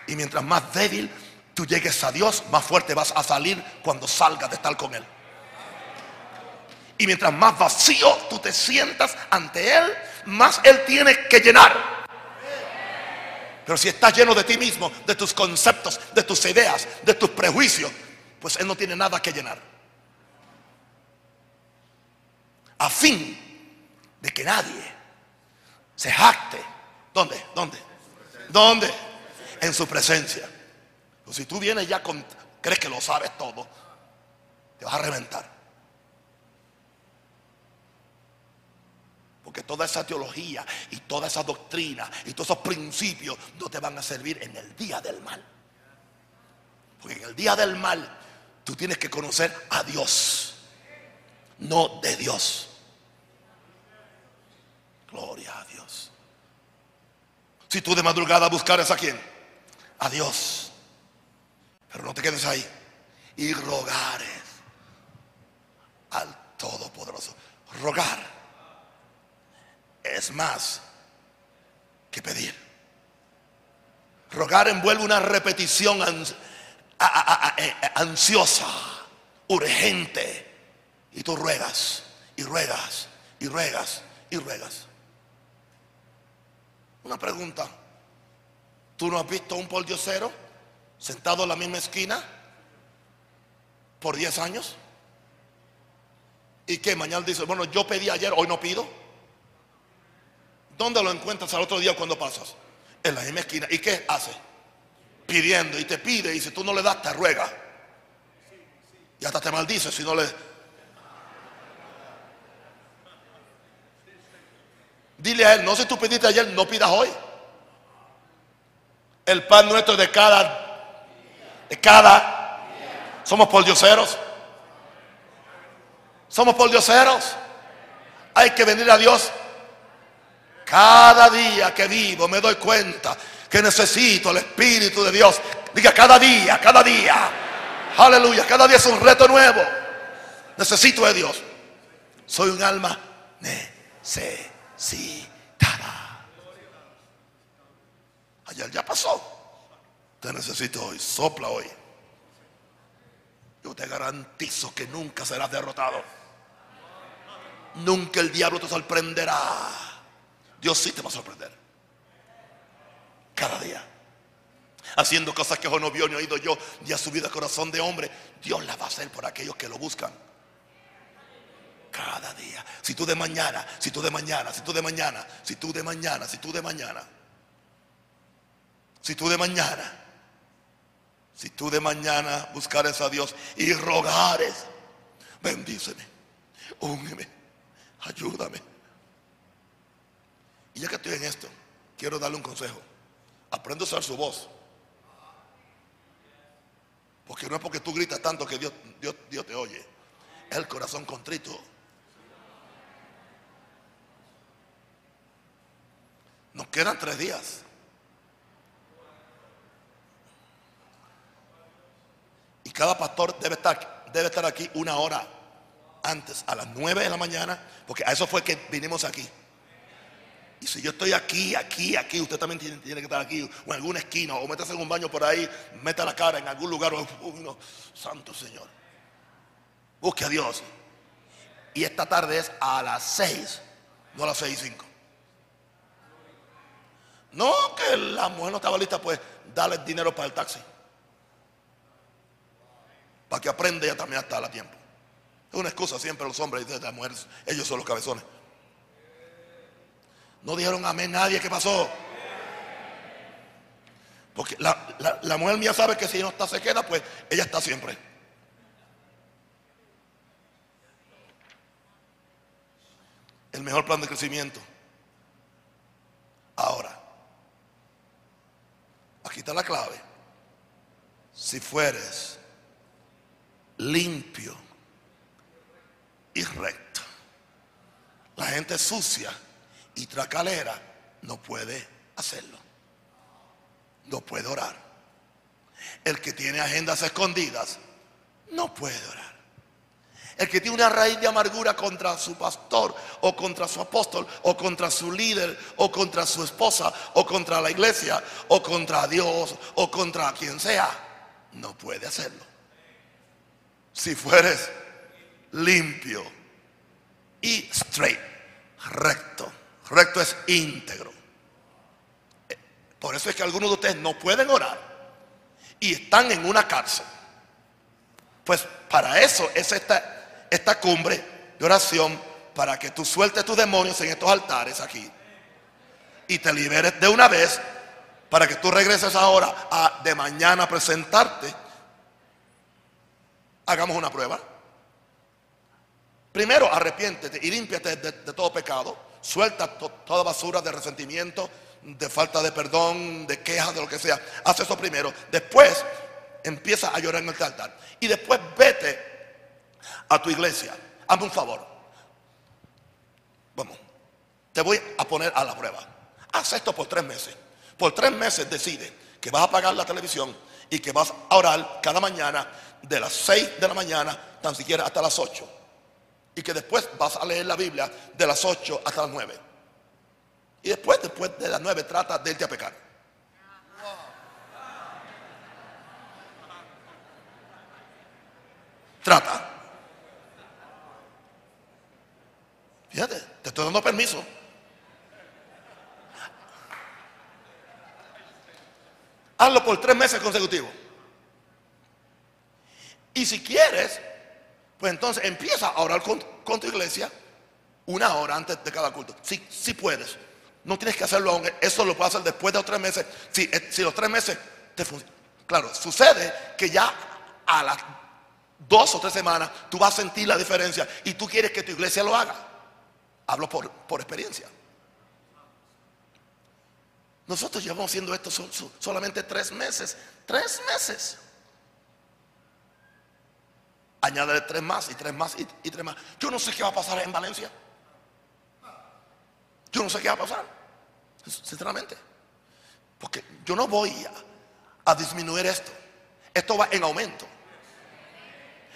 Y mientras más débil tú llegues a Dios, más fuerte vas a salir cuando salgas de estar con Él. Y mientras más vacío tú te sientas ante Él, más Él tiene que llenar. Pero si estás lleno de ti mismo, de tus conceptos, de tus ideas, de tus prejuicios, pues Él no tiene nada que llenar. A fin de que nadie se jacte. ¿Dónde? ¿Dónde? ¿Dónde? En su presencia. Pues si tú vienes ya con, crees que lo sabes todo, te vas a reventar. Porque toda esa teología y toda esa doctrina y todos esos principios no te van a servir en el día del mal. Porque en el día del mal tú tienes que conocer a Dios, no de Dios. Gloria a Dios. Si tú de madrugada buscares a quién? A Dios. Pero no te quedes ahí. Y rogares al Todopoderoso. Rogar es más que pedir. Rogar envuelve una repetición eh, ansiosa, urgente. Y tú ruegas, y ruegas, y ruegas, y ruegas. Una pregunta. ¿Tú no has visto un poldiosero sentado en la misma esquina por 10 años? ¿Y que mañana dice, bueno, yo pedí ayer, hoy no pido? ¿Dónde lo encuentras al otro día cuando pasas? En la misma esquina. ¿Y qué hace? Pidiendo y te pide y si tú no le das te ruega. Y hasta te maldice si no le... Dile a él, no si tú pediste ayer, no pidas hoy. El pan nuestro de cada, de cada, somos por dioseros. Somos por dioseros. Hay que venir a Dios cada día que vivo me doy cuenta que necesito el Espíritu de Dios. Diga cada día, cada día. Aleluya, cada día es un reto nuevo. Necesito de Dios. Soy un alma necesitada. Ayer ya pasó. Te necesito hoy. Sopla hoy. Yo te garantizo que nunca serás derrotado. Nunca el diablo te sorprenderá. Dios sí te va a sorprender. Cada día. Haciendo cosas que yo no vio ni oído yo, ni ha subido al corazón de hombre. Dios la va a hacer por aquellos que lo buscan. Cada día. Si tú de mañana, si tú de mañana, si tú de mañana, si tú de mañana, si tú de mañana. Si tú de mañana. Si tú de mañana buscares a Dios y rogares, bendíceme, úngeme, ayúdame. Y ya que estoy en esto, quiero darle un consejo. Aprende a usar su voz. Porque no es porque tú gritas tanto que Dios, Dios, Dios te oye. El corazón contrito. Nos quedan tres días. Y cada pastor debe estar, debe estar aquí una hora antes, a las nueve de la mañana, porque a eso fue que vinimos aquí. Y si yo estoy aquí, aquí, aquí, usted también tiene, que estar aquí, o en alguna esquina, o métase en un baño por ahí, meta la cara en algún lugar, uy, santo Señor. Busque a Dios. Y esta tarde es a las seis, no a las seis y cinco. No que la mujer no estaba lista, pues dale dinero para el taxi. Para que aprenda ya también hasta a tiempo. Es una excusa siempre los hombres y las mujeres, ellos son los cabezones. No dijeron amén nadie. ¿Qué pasó? Porque la, la mujer mía sabe que si no está se queda, pues ella está siempre. El mejor plan de crecimiento. Ahora, aquí está la clave. Si fueres limpio y recto. La gente sucia y tracalera no puede hacerlo. No puede orar. El que tiene agendas escondidas no puede orar. El que tiene una raíz de amargura contra su pastor o contra su apóstol o contra su líder o contra su esposa o contra la iglesia o contra Dios o contra quien sea, no puede hacerlo. Si fueres limpio y straight, recto. Recto es íntegro. Por eso es que algunos de ustedes no pueden orar y están en una cárcel. Pues para eso es esta, esta cumbre de oración, para que tú sueltes tus demonios en estos altares aquí y te liberes de una vez, para que tú regreses ahora a de mañana a presentarte. Hagamos una prueba. Primero, arrepiéntete y límpiate de, todo pecado. Suelta toda basura de resentimiento, de falta de perdón, de quejas, de lo que sea. Haz eso primero. Después, empieza a llorar en el altar. Y después vete a tu iglesia. Hazme un favor. Vamos. Te voy a poner a la prueba. Haz esto por tres meses. Por tres meses decide que vas a apagar la televisión y que vas a orar cada mañana de las seis de la mañana, tan siquiera hasta las ocho y que después vas a leer la Biblia de las 8 hasta las 9. Y después, después de las 9, trata de irte a pecar. Trata. Fíjate, te estoy dando permiso. Hazlo por tres meses consecutivos. Y si quieres, pues entonces empieza a orar con, tu iglesia una hora antes de cada culto. Si, si puedes. No tienes que hacerlo aún. Eso lo puedes hacer después de los tres meses. Si, eh, si los tres meses te funcionan. Claro, sucede que ya a las dos o tres semanas tú vas a sentir la diferencia y tú quieres que tu iglesia lo haga. Hablo por, por experiencia. Nosotros llevamos haciendo esto solamente tres meses. Tres meses. Añade tres más y tres más y, tres más. Yo no sé qué va a pasar en Valencia. Yo no sé qué va a pasar. Sinceramente. Porque yo no voy a, disminuir esto. Esto va en aumento.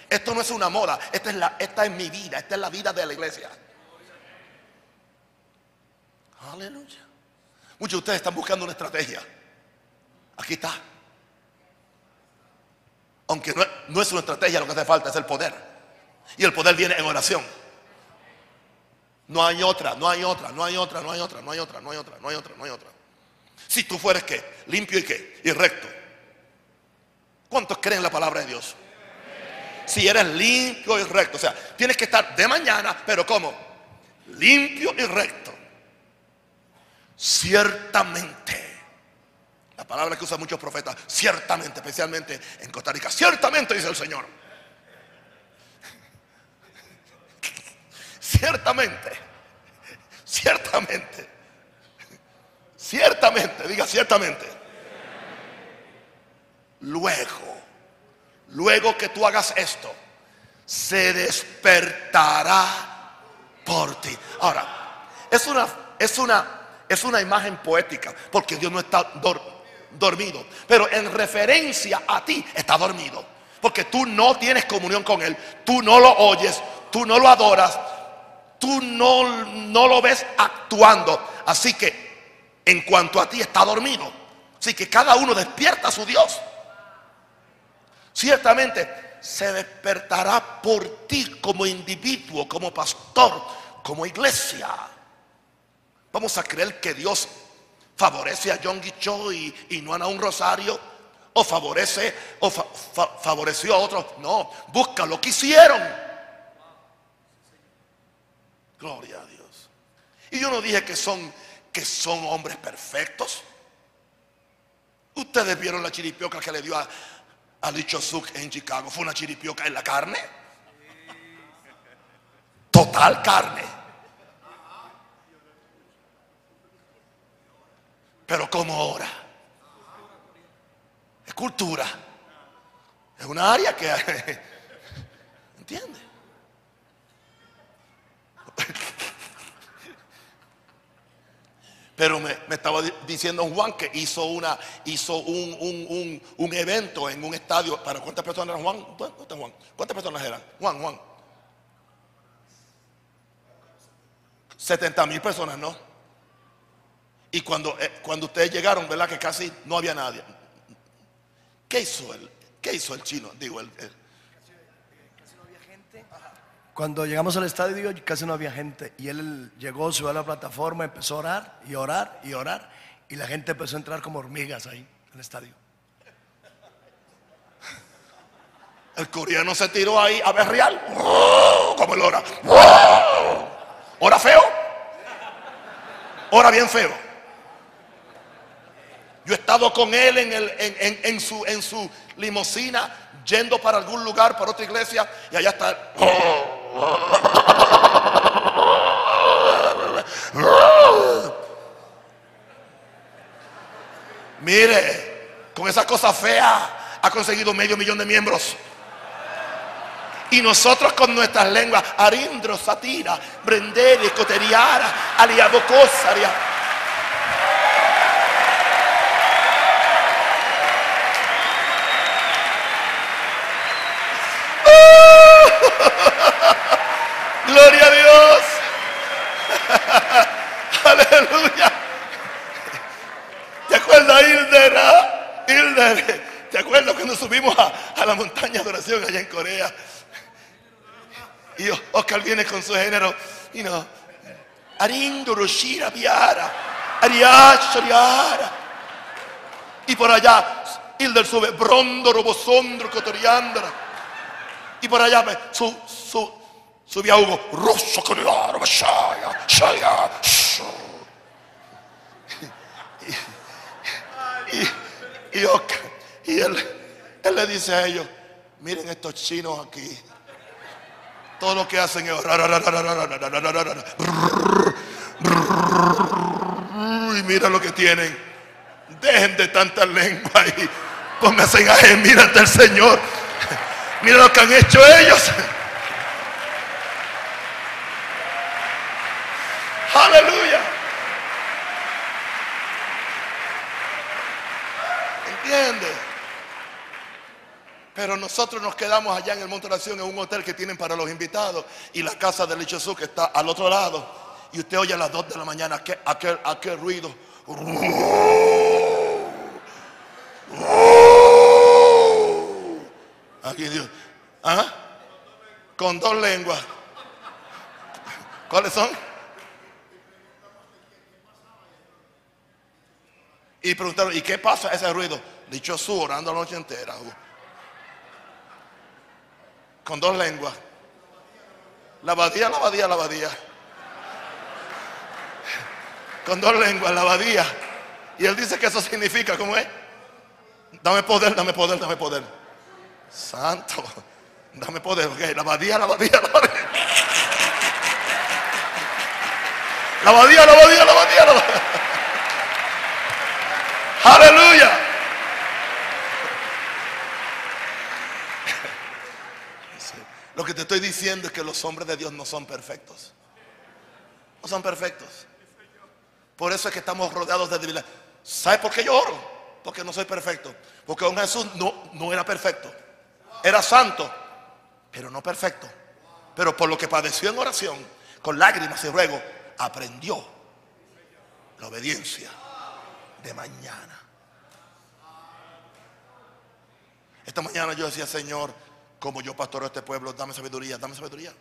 Esto no es una moda. Esta es, la, esta es mi vida. Esta es la vida de la iglesia. Aleluya. Muchos de ustedes están buscando una estrategia. Aquí está. Aunque no, es una estrategia, lo que hace falta es el poder. Y el poder viene en oración. No hay otra, no hay otra, no hay otra, no hay otra, no hay otra, no hay otra, no hay otra, no hay otra. Si tú fueres qué, limpio y qué, y recto. ¿Cuántos creen la palabra de Dios? Si eres limpio y recto, o sea, tienes que estar de mañana, pero ¿cómo? Limpio y recto. Ciertamente la palabra que usan muchos profetas, ciertamente, especialmente en Costa Rica, ciertamente dice el Señor. Ciertamente, ciertamente, ciertamente, diga ciertamente. Luego, luego que tú hagas esto, se despertará por ti. Ahora, es una, es una, es una imagen poética, porque Dios no está dormido. Pero en referencia a ti está dormido. Porque tú no tienes comunión con Él. Tú no lo oyes. Tú no lo adoras. Tú no, no lo ves actuando. Así que en cuanto a ti está dormido. Así que cada uno despierta a su Dios. Ciertamente se despertará por ti como individuo, como pastor, como iglesia. Vamos a creer que Dios favorece a John Guicho y, no a un Rosario, o favorece o favoreció a otros. No, busca lo que hicieron. Gloria a Dios. Y yo no dije que son que son hombres perfectos. Ustedes vieron la chiripioca que le dio a, a Lichosuk en Chicago. Fue una chiripioca en la carne. Total carne. Pero como ahora. Es cultura. Es una área que... ¿Entiende? Pero me, estaba diciendo Juan que hizo, una, hizo un, un, evento en un estadio. ¿Para cuántas personas eran Juan? Juan? ¿Cuántas personas eran? Juan, Juan. 70 mil personas, ¿no? Y cuando, eh, cuando ustedes llegaron, ¿verdad? Que casi no había nadie. ¿Qué hizo él? ¿Qué hizo el chino? Digo, el, Casi no había gente. Cuando llegamos al estadio casi no había gente. Y él llegó, subió a la plataforma, empezó a orar y orar y orar. Y la gente empezó a entrar como hormigas ahí, en el estadio. El coreano se tiró ahí a ver real. Como el ora. ¿Ora feo? Ora bien feo. Yo he estado con él en, su, en limusina yendo para algún lugar, para otra iglesia, y allá está. Mire, con esa cosa fea ha conseguido medio millón de miembros. Y nosotros con nuestras lenguas, arindro, satira, brendere, coteriara, aliabocosaria. Gloria a Dios. Aleluya. ¿Te acuerdas, Hilder? Ah? Hilder. ¿Te acuerdas cuando subimos a, la montaña de oración allá en Corea? Y Oscar viene con su género. Y no. Arindo, Roshira, Viara. Ariara. Y por allá, Hilder sube. Brondo, Robosondro, Cotoriandra. Y por allá, su, su, subía Hugo, rosso con shaya, y, y, y él, él le dice a ellos, miren estos chinos aquí. Todo lo que hacen es y mira lo que tienen. Dejen de tanta lengua y pónganse a gemir ante el Señor. Mira lo que han hecho ellos. Aleluya. ¿Entiende? Pero nosotros nos quedamos allá en el Monte Oración en un hotel que tienen para los invitados y la casa del Jesús que está al otro lado. Y usted oye a las 2 de la mañana aquel, aquel, aquel ruido. Aquí Dios. ¿Ah? Con dos lenguas. ¿Cuáles son? Y preguntaron, ¿y qué pasa ese ruido? Dicho su orando la noche entera. Con dos lenguas. La abadía, la abadía, la abadía. Con dos lenguas, la abadía. Y él dice que eso significa, ¿cómo es? Dame poder, dame poder, dame poder. Santo, dame poder. Okay. La abadía, la abadía, la abadía. La abadía, la abadía, la abadía, la abadía. Aleluya. Lo que te estoy diciendo es que los hombres de Dios no son perfectos. No son perfectos. Por eso es que estamos rodeados de debilidad. ¿Sabe por qué yo oro? Porque no soy perfecto. Porque don Jesús no, no era perfecto. Era santo, pero no perfecto. Pero por lo que padeció en oración, con lágrimas y ruego, aprendió la obediencia de mañana. Esta mañana yo decía, Señor, como yo pastor este pueblo, dame sabiduría, dame sabiduría.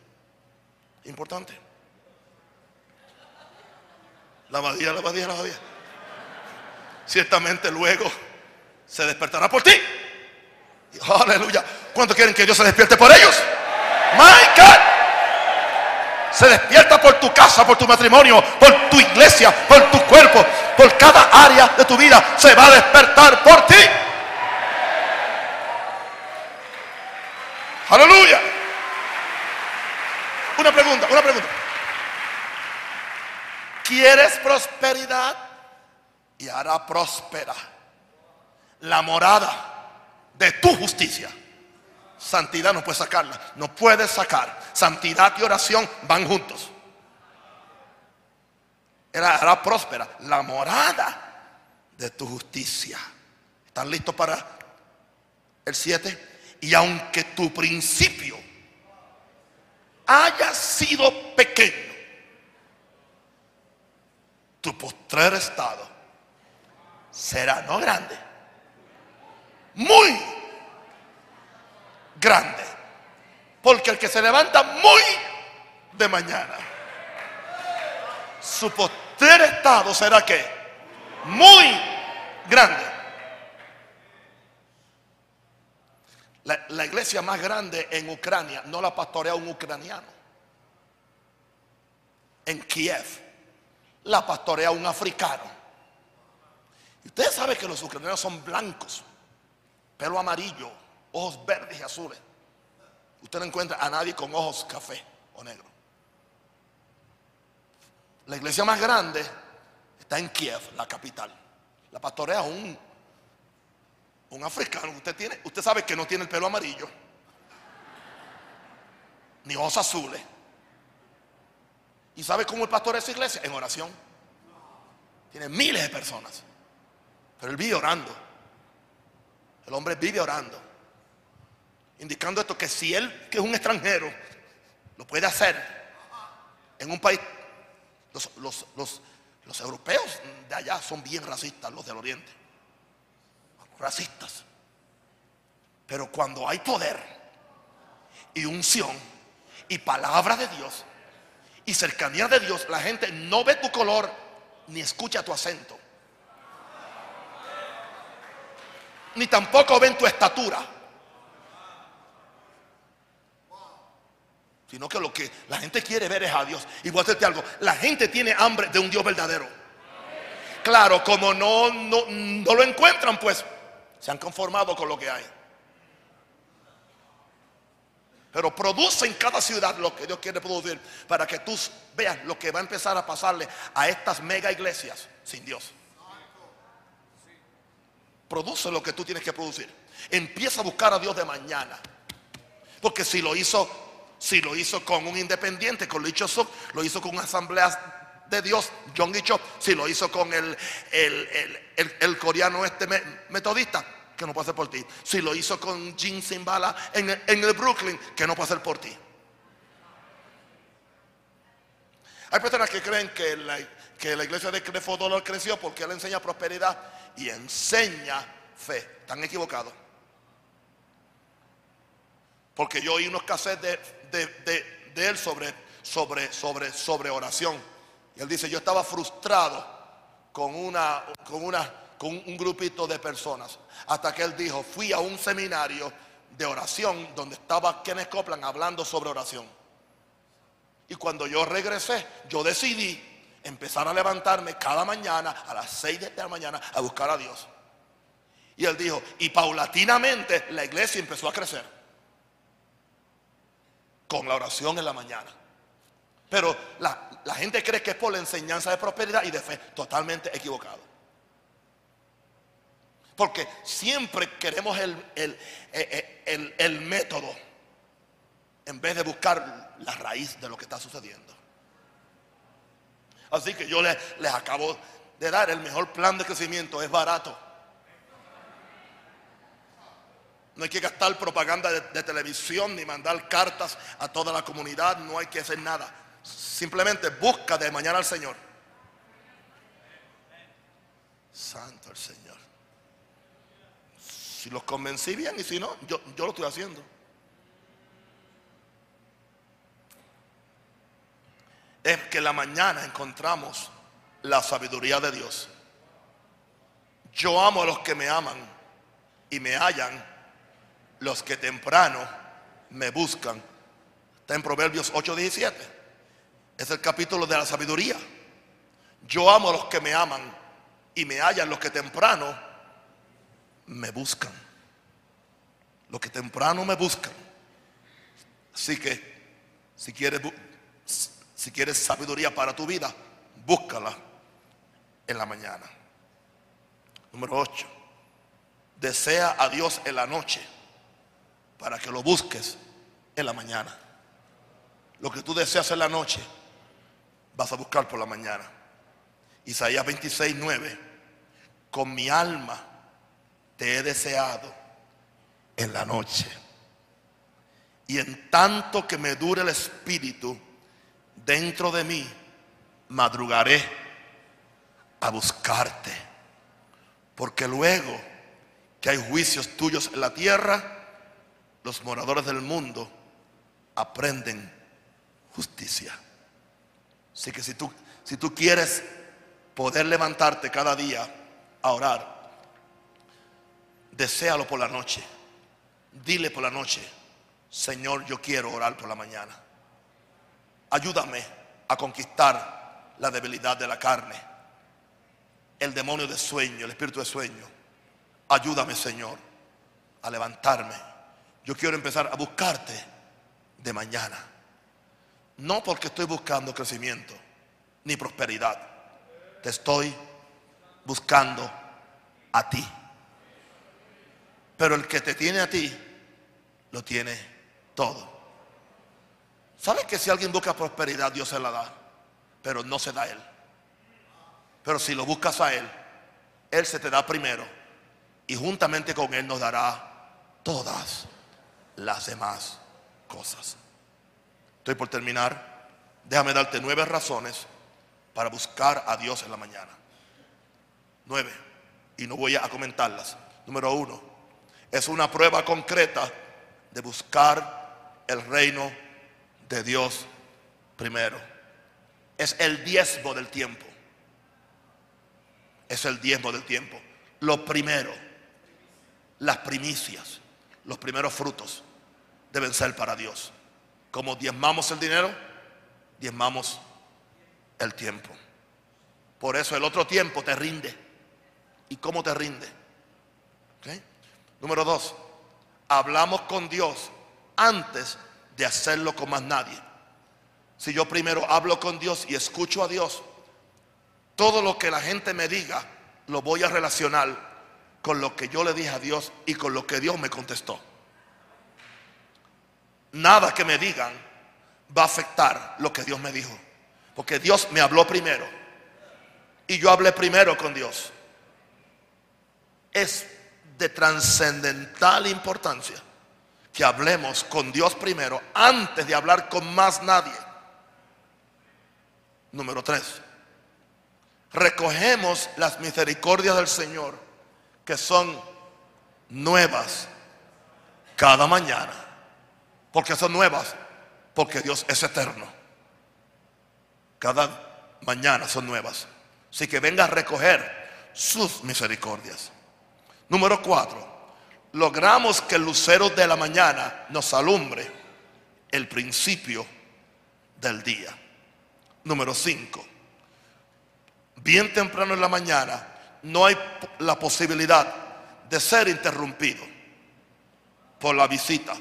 Importante. La abadía, la abadía, la abadía. Ciertamente luego se despertará por ti. Aleluya. ¿Cuántos quieren que Dios se despierte por ellos? My se despierta por tu casa, por tu matrimonio, por tu iglesia, por tu cuerpo, por cada área de tu vida. Se va a despertar por ti. Aleluya. Una pregunta, una pregunta. ¿Quieres prosperidad? Y hará próspera la morada de tu justicia. Santidad no puedes sacarla, no puedes sacar. Santidad y oración van juntos. Era, hará próspera la morada de tu justicia. ¿Están listos para el 7? Y aunque tu principio haya sido pequeño, tu postrer estado será no grande, muy grande. Porque el que se levanta muy de mañana, su postrer estado será que muy grande. La, la, iglesia más grande en Ucrania no la pastorea un ucraniano. En Kiev la pastorea un africano. Ustedes saben que los ucranianos son blancos, pelo amarillo, ojos verdes y azules. Usted no encuentra a nadie con ojos café o negro. La iglesia más grande está en Kiev, la capital. La pastorea un, un africano. Usted, tiene, usted sabe que no tiene el pelo amarillo, ni ojos azules. ¿Y sabe cómo el pastor esa iglesia? En oración. Tiene miles de personas. Pero él vive orando. El hombre vive orando. Indicando esto que si él, que es un extranjero, lo puede hacer en un país, los, los europeos de allá son bien racistas, los del oriente. Racistas. Pero cuando hay poder y unción y palabra de Dios y cercanía de Dios, la gente no ve tu color ni escucha tu acento. Ni tampoco ven tu estatura. Sino que lo que la gente quiere ver es a Dios. Y voy a hacerte algo. La gente tiene hambre de un Dios verdadero. Claro, como no, no, no lo encuentran, pues se han conformado con lo que hay. Pero produce en cada ciudad lo que Dios quiere producir para que tú veas lo que va a empezar a pasarle a estas mega iglesias sin Dios. Produce lo que tú tienes que producir. Empieza a buscar a Dios de mañana. Porque si lo hizo, si lo hizo con un independiente, con Licho Suk, lo hizo con una asamblea de Dios, John Gicho, si lo hizo con el, el, coreano este metodista, que no puede hacer por ti. Si lo hizo con Jim Simbala en, en el Brooklyn, que no puede hacer por ti. Hay personas que creen que la, que la iglesia de Crefodolor creció porque él enseña prosperidad y enseña fe. Están equivocados. Porque yo oí unos cassettes de, él sobre, sobre, sobre, sobre oración. Y él dice, yo estaba frustrado con una, con una, con un grupito de personas. Hasta que él dijo, fui a un seminario de oración donde estaba Kenneth Copeland hablando sobre oración. Y cuando yo regresé, yo decidí empezar a levantarme cada mañana a las 6 de la mañana a buscar a Dios. Y él dijo, y paulatinamente la iglesia empezó a crecer con la oración en la mañana. Pero la, gente cree que es por la enseñanza de prosperidad y de fe, totalmente equivocado. Porque siempre queremos el, el, el, el método en vez de buscar la raíz de lo que está sucediendo. Así que yo les, acabo de dar el mejor plan de crecimiento, es barato. No hay que gastar propaganda de, televisión ni mandar cartas a toda la comunidad, no hay que hacer nada. Simplemente busca de mañana al Señor. Santo el Señor. Si los convencí bien y si no, yo, yo lo estoy haciendo. es que la mañana encontramos la sabiduría de Dios. Yo amo a los que me aman y me hallan los que temprano me buscan. Está en Proverbios 8:17. Es el capítulo de la sabiduría. Yo amo a los que me aman y me hallan los que temprano me buscan. Los que temprano me buscan. Así que si quieres, si quieres sabiduría para tu vida, búscala en la mañana. Número 8. Desea a Dios en la noche para que lo busques en la mañana. Lo que tú deseas en la noche, vas a buscar por la mañana. Isaías 26, 9. Con mi alma te he deseado en la noche. Y en tanto que me dure el espíritu dentro de mí, madrugaré a buscarte. Porque luego que hay juicios tuyos en la tierra, los moradores del mundo aprenden justicia. Así que si tú, si tú quieres poder levantarte cada día a orar, deséalo por la noche. Dile por la noche, Señor, yo quiero orar por la mañana. Ayúdame a conquistar la debilidad de la carne, el demonio de sueño, el espíritu de sueño. Ayúdame, Señor, a levantarme. Yo quiero empezar a buscarte de mañana. No porque estoy buscando crecimiento ni prosperidad. Te estoy buscando a ti. Pero el que te tiene a ti, lo tiene todo. ¿Sabes que si alguien busca prosperidad, Dios se la da? Pero no se da a Él. Pero si lo buscas a Él, Él se te da primero. Y juntamente con Él nos dará todas las demás cosas. Estoy por terminar. Déjame darte nueve razones para buscar a Dios en la mañana. Nueve. Y no voy a comentarlas. Número uno. Es una prueba concreta de buscar el reino de Dios primero. Es el diezmo del tiempo. Es el diezmo del tiempo. Lo primero. Las primicias. Los primeros frutos deben ser para Dios. Como diezmamos el dinero, diezmamos el tiempo. Por eso el otro tiempo te rinde. ¿Y cómo te rinde? Número dos, hablamos con Dios antes de hacerlo con más nadie. Si yo primero hablo con Dios y escucho a Dios, todo lo que la gente me diga lo voy a relacionar con lo que yo le dije a Dios y con lo que Dios me contestó nada que me digan va a afectar lo que Dios me dijo. Porque Dios me habló primero. Y yo hablé primero con Dios. Es de trascendental importancia que hablemos con Dios primero antes de hablar con más nadie. Número tres. Recogemos las misericordias del Señor que son nuevas cada mañana porque son nuevas, porque Dios es eterno. Cada mañana son nuevas. Así que venga a recoger sus misericordias. Número cuatro, logramos que el lucero de la mañana nos alumbre el principio del día. Número cinco, bien temprano en la mañana no hay la posibilidad de ser interrumpido por la visita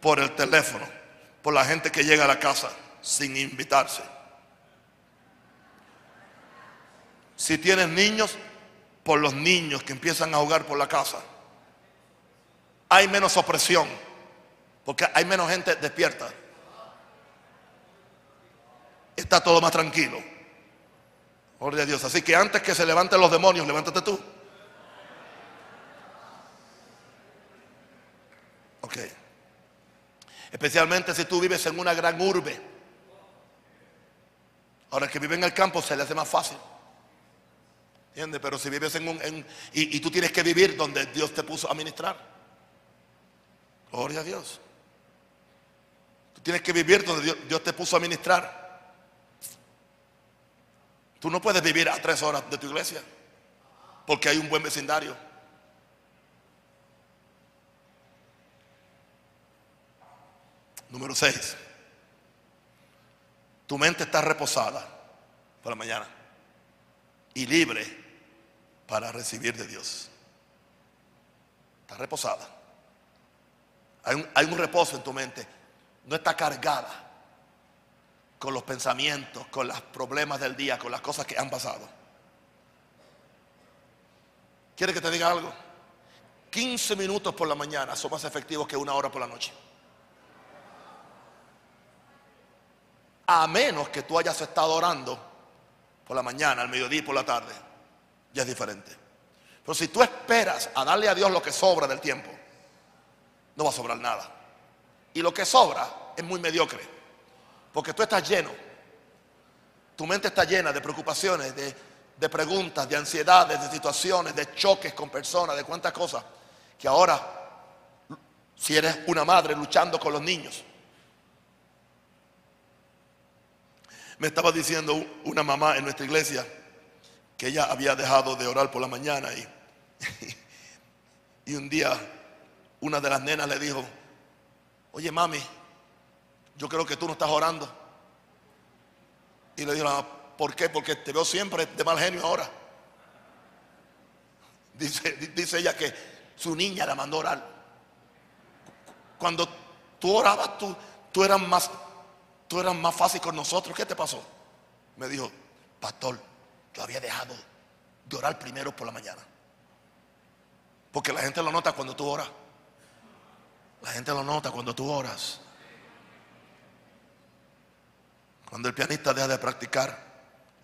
por el teléfono, por la gente que llega a la casa sin invitarse. Si tienes niños, por los niños que empiezan a jugar por la casa. Hay menos opresión, porque hay menos gente despierta. Está todo más tranquilo. Gloria a Dios. Así que antes que se levanten los demonios, levántate tú. Ok. Especialmente si tú vives en una gran urbe. Ahora que vive en el campo se le hace más fácil. ¿Entiendes? Pero si vives en un... y, tú tienes que vivir donde Dios te puso a ministrar. Gloria a Dios. Tú tienes que vivir donde Dios, Dios te puso a ministrar. Tú no puedes vivir a tres horas de tu iglesia. Porque hay un buen vecindario. Número 6. tu mente está reposada por la mañana y libre para recibir de Dios. Está reposada. Hay un, hay un reposo en tu mente. No está cargada con los pensamientos, con los problemas del día, con las cosas que han pasado. ¿Quiere que te diga algo? 15 minutos por la mañana son más efectivos que una hora por la noche. A menos que tú hayas estado orando por la mañana, al mediodía y por la tarde. Ya es diferente. Pero si tú esperas a darle a Dios lo que sobra del tiempo, no va a sobrar nada. Y lo que sobra es muy mediocre. Porque tú estás lleno. Tu mente está llena de preocupaciones, de, de preguntas, de ansiedades, de situaciones, de choques con personas, de cuántas cosas. Que ahora, si eres una madre luchando con los niños, me estaba diciendo una mamá en nuestra iglesia que ella había dejado de orar por la mañana y, y un día una de las nenas le dijo, oye mami, yo creo que tú no estás orando. Y le dijo, ¿por qué? Porque te veo siempre de mal genio ahora. Dice, dice ella que su niña la mandó a orar. Cuando tú orabas, tú, tú eras más, tú eras más fácil con nosotros. ¿Qué te pasó? Me dijo, pastor, yo había dejado de orar primero por la mañana. Porque la gente lo nota cuando tú oras. La gente lo nota cuando tú oras. Cuando el pianista deja de practicar,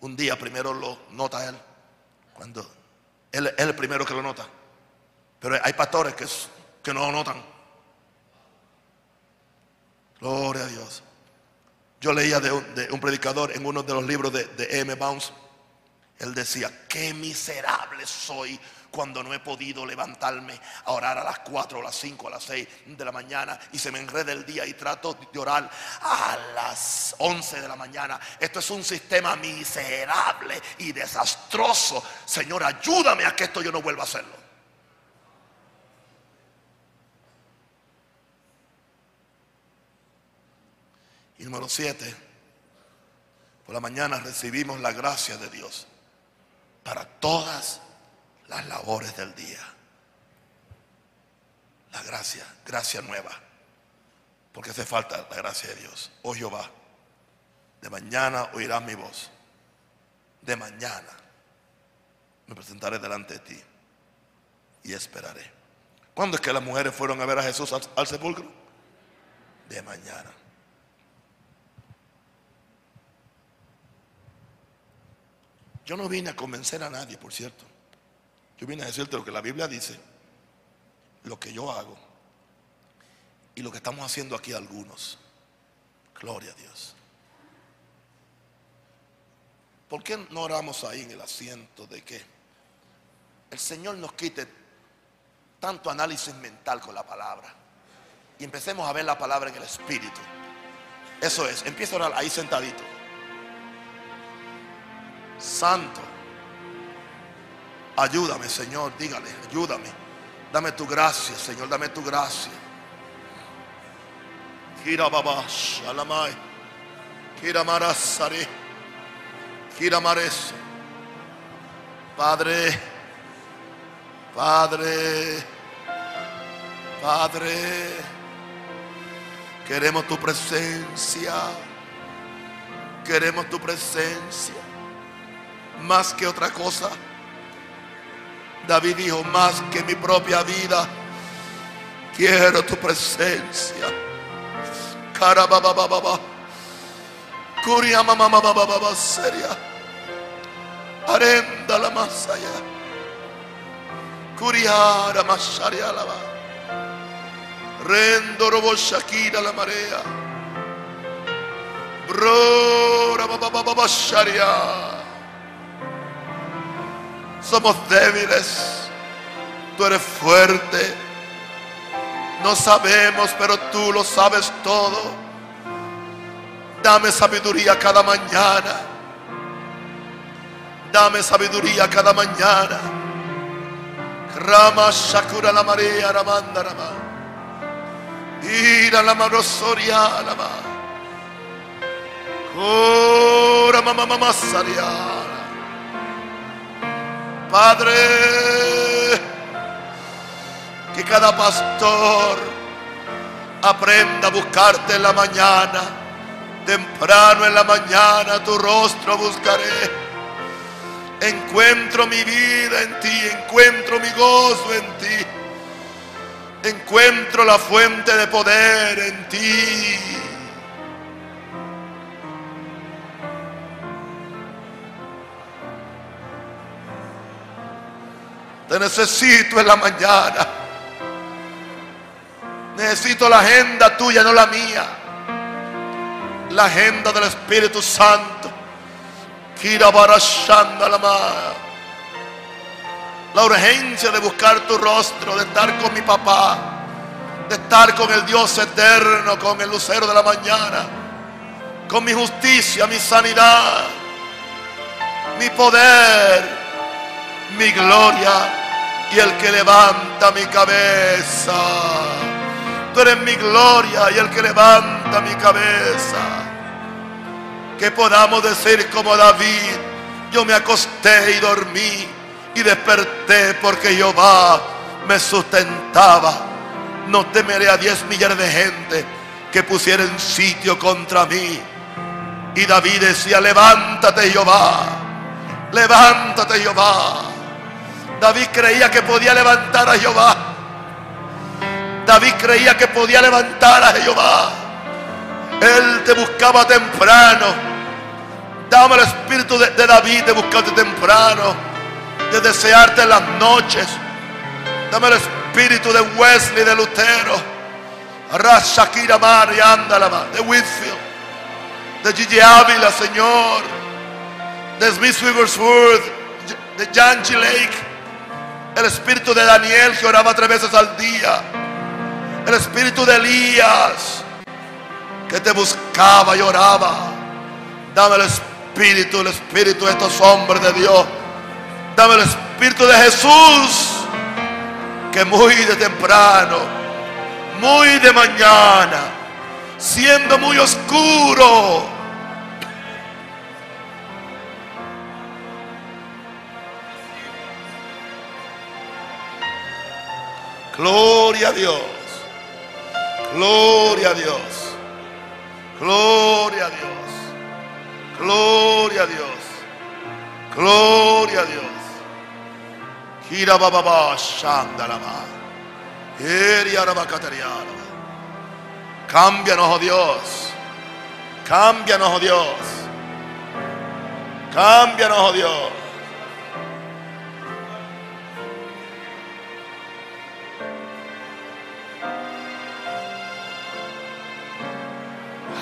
un día primero lo nota él. Cuando él, es el primero que lo nota. Pero hay pastores que, no lo notan. Gloria a Dios. Yo leía de un, predicador en uno de los libros de, de M. Bounce. Él decía, qué miserable soy cuando no he podido levantarme a orar a las 4 a las 5 a las 6 de la mañana y se me enreda el día y trato de orar a las 11 de la mañana. Esto es un sistema miserable y desastroso. Señor, ayúdame a que esto yo no vuelva a hacerlo. Y número 7, por la mañana recibimos la gracia de Dios para todas las labores del día. La gracia, gracia nueva. Porque hace falta la gracia de Dios. Oh Jehová, de mañana oirás mi voz. De mañana me presentaré delante de ti y esperaré. ¿Cuándo es que las mujeres fueron a ver a Jesús al, al sepulcro? De mañana. Yo no vine a convencer a nadie, por cierto. Yo vine a decirte lo que la Biblia dice, lo que yo hago y lo que estamos haciendo aquí algunos. Gloria a Dios. ¿Por qué no oramos ahí en el asiento de que el Señor nos quite tanto análisis mental con la palabra y empecemos a ver la palabra en el Espíritu? Eso es, empieza a orar ahí sentadito. Santo. Ayúdame, Señor, dígale, ayúdame. Dame tu gracia, Señor, dame tu gracia. Kira babash, alamai. Kira marasari. Kira mares. Padre, Padre, Padre, queremos tu presencia. Queremos tu presencia. Más que otra cosa. David dijo, más que mi propia vida, quiero tu presencia. Carababababa. Curia mamá seria. Arenda la masaya. Curiara masharia lava. Rendo robo shakira la marea. Bro babababa sharia. Somos débiles. Tú eres fuerte. No sabemos, pero tú lo sabes todo. Dame sabiduría cada mañana. Dame sabiduría cada mañana. Rama Shakura la María Ramanda Rama. Ira la mano Soria Rama. Oh mamá, mamá, Padre, que cada pastor aprenda a buscarte en la mañana. Temprano en la mañana tu rostro buscaré. Encuentro mi vida en ti, encuentro mi gozo en ti. Encuentro la fuente de poder en ti. Te necesito en la mañana. Necesito la agenda tuya, no la mía. La agenda del Espíritu Santo. La urgencia de buscar tu rostro, de estar con mi papá, de estar con el Dios eterno, con el lucero de la mañana, con mi justicia, mi sanidad, mi poder mi gloria y el que levanta mi cabeza. Tú eres mi gloria y el que levanta mi cabeza. Que podamos decir como David, yo me acosté y dormí y desperté porque Jehová me sustentaba. No temeré a diez millares de gente que pusieran sitio contra mí. Y David decía, levántate Jehová, levántate Jehová David creía que podía levantar a Jehová. David creía que podía levantar a Jehová. Él te buscaba temprano. Dame el espíritu de, David de buscarte temprano. De desearte en las noches. Dame el espíritu de Wesley, de Lutero. Rashakira Mari, Andalama, de Whitfield. De Gigi Ávila, Señor. De Smith Wigglesworth. De Jan G. Lake. El espíritu de Daniel que oraba tres veces al día. El espíritu de Elías que te buscaba y oraba. Dame el espíritu, el espíritu de estos hombres de Dios. Dame el espíritu de Jesús que muy de temprano, muy de mañana, siendo muy oscuro, Gloria a Dios. Gloria a Dios. Gloria a Dios. Gloria a Dios. Gloria a Dios. Gira bababa shandalama. Cámbianos, oh Dios. Cámbianos, oh Dios. Cámbianos, oh Dios.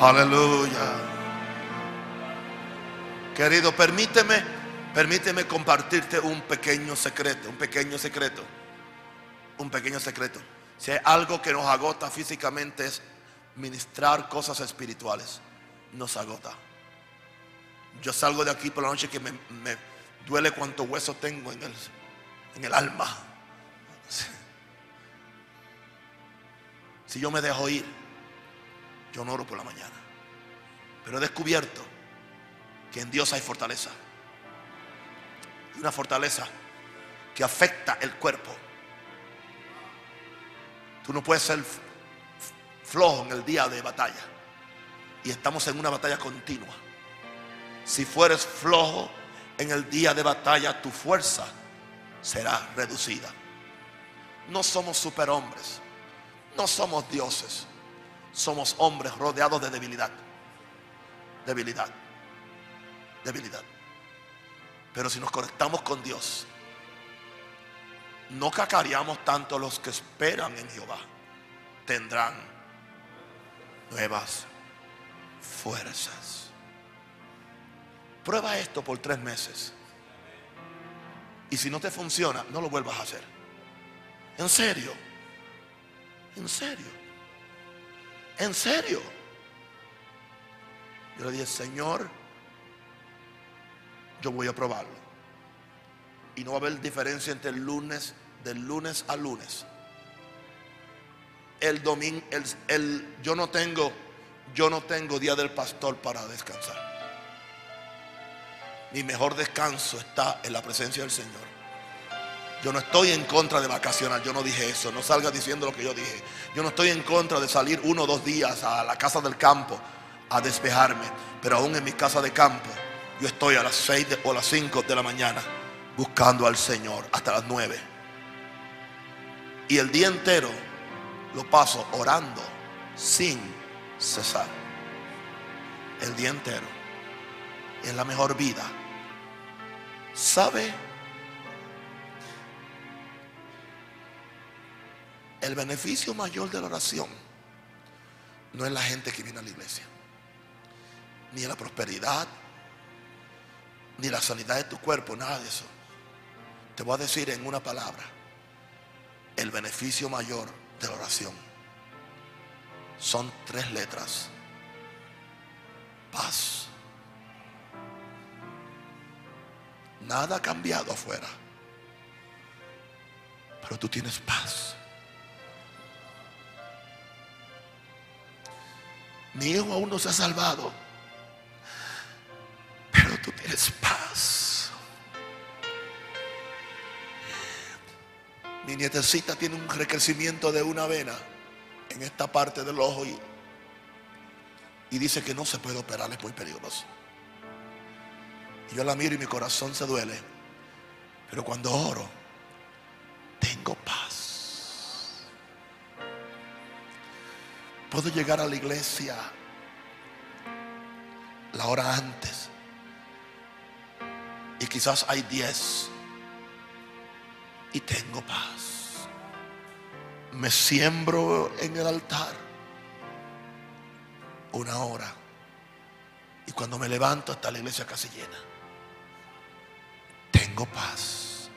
Aleluya. Querido, permíteme, permíteme compartirte un pequeño secreto, un pequeño secreto, un pequeño secreto. Si hay algo que nos agota físicamente es ministrar cosas espirituales. Nos agota. Yo salgo de aquí por la noche que me, duele cuánto hueso tengo en el, en el alma. Si yo me dejo ir, yo no oro por la mañana. Pero he descubierto que en Dios hay fortaleza. Una fortaleza que afecta el cuerpo. Tú no puedes ser flojo en el día de batalla. Y estamos en una batalla continua. Si fueres flojo en el día de batalla, tu fuerza será reducida. No somos superhombres. No somos dioses somos hombres rodeados de debilidad. Debilidad. Debilidad. Pero si nos conectamos con Dios, no cacareamos tanto los que esperan en Jehová. Tendrán nuevas fuerzas. Prueba esto por tres meses. Y si no te funciona, no lo vuelvas a hacer. En serio. En serio. En serio. Yo le dije, Señor, yo voy a probarlo. Y no va a haber diferencia entre el lunes, del lunes a lunes. El domingo, el, yo no tengo, yo no tengo día del pastor para descansar. mi mejor descanso está en la presencia del Señor. Yo no estoy en contra de vacacionar, yo no dije eso, no salga diciendo lo que yo dije. Yo no estoy en contra de salir uno o dos días a la casa del campo a despejarme, pero aún en mi casa de campo, yo estoy a las 6 o las 5 de la mañana buscando al Señor hasta las 9. Y el día entero lo paso orando sin cesar. El día entero. Es la mejor vida. ¿Sabe? El beneficio mayor de la oración no es la gente que viene a la iglesia, ni la prosperidad, ni la sanidad de tu cuerpo, nada de eso. Te voy a decir en una palabra, el beneficio mayor de la oración son tres letras. Paz. Nada ha cambiado afuera, pero tú tienes paz. Mi hijo aún no se ha salvado. Pero tú tienes paz. Mi nietecita tiene un recrecimiento de una vena en esta parte del ojo y, y dice que no se puede operar, es muy peligroso. Y yo la miro y mi corazón se duele. Pero cuando oro, tengo paz. Puedo llegar a la iglesia la hora antes. Y quizás hay diez. Y tengo paz. Me siembro en el altar una hora. Y cuando me levanto está la iglesia casi llena. Tengo paz.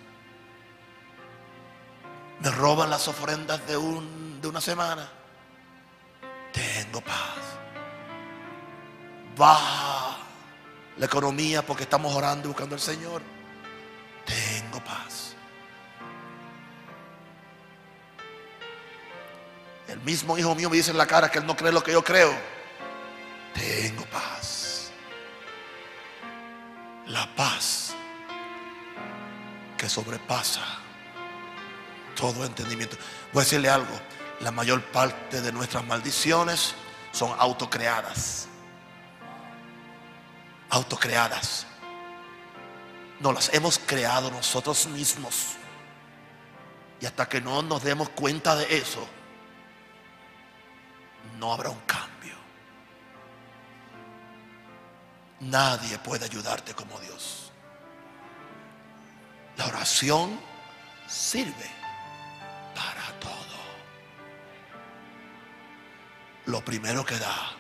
Me roban las ofrendas de, un, de una semana tengo paz. Baja la economía porque estamos orando y buscando al Señor. Tengo paz. El mismo hijo mío me dice en la cara que él no cree lo que yo creo. Tengo paz. La paz que sobrepasa todo entendimiento. Voy a decirle algo la mayor parte de nuestras maldiciones son autocreadas. Autocreadas. No las hemos creado nosotros mismos. Y hasta que no nos demos cuenta de eso, no habrá un cambio. Nadie puede ayudarte como Dios. La oración sirve lo primero que da,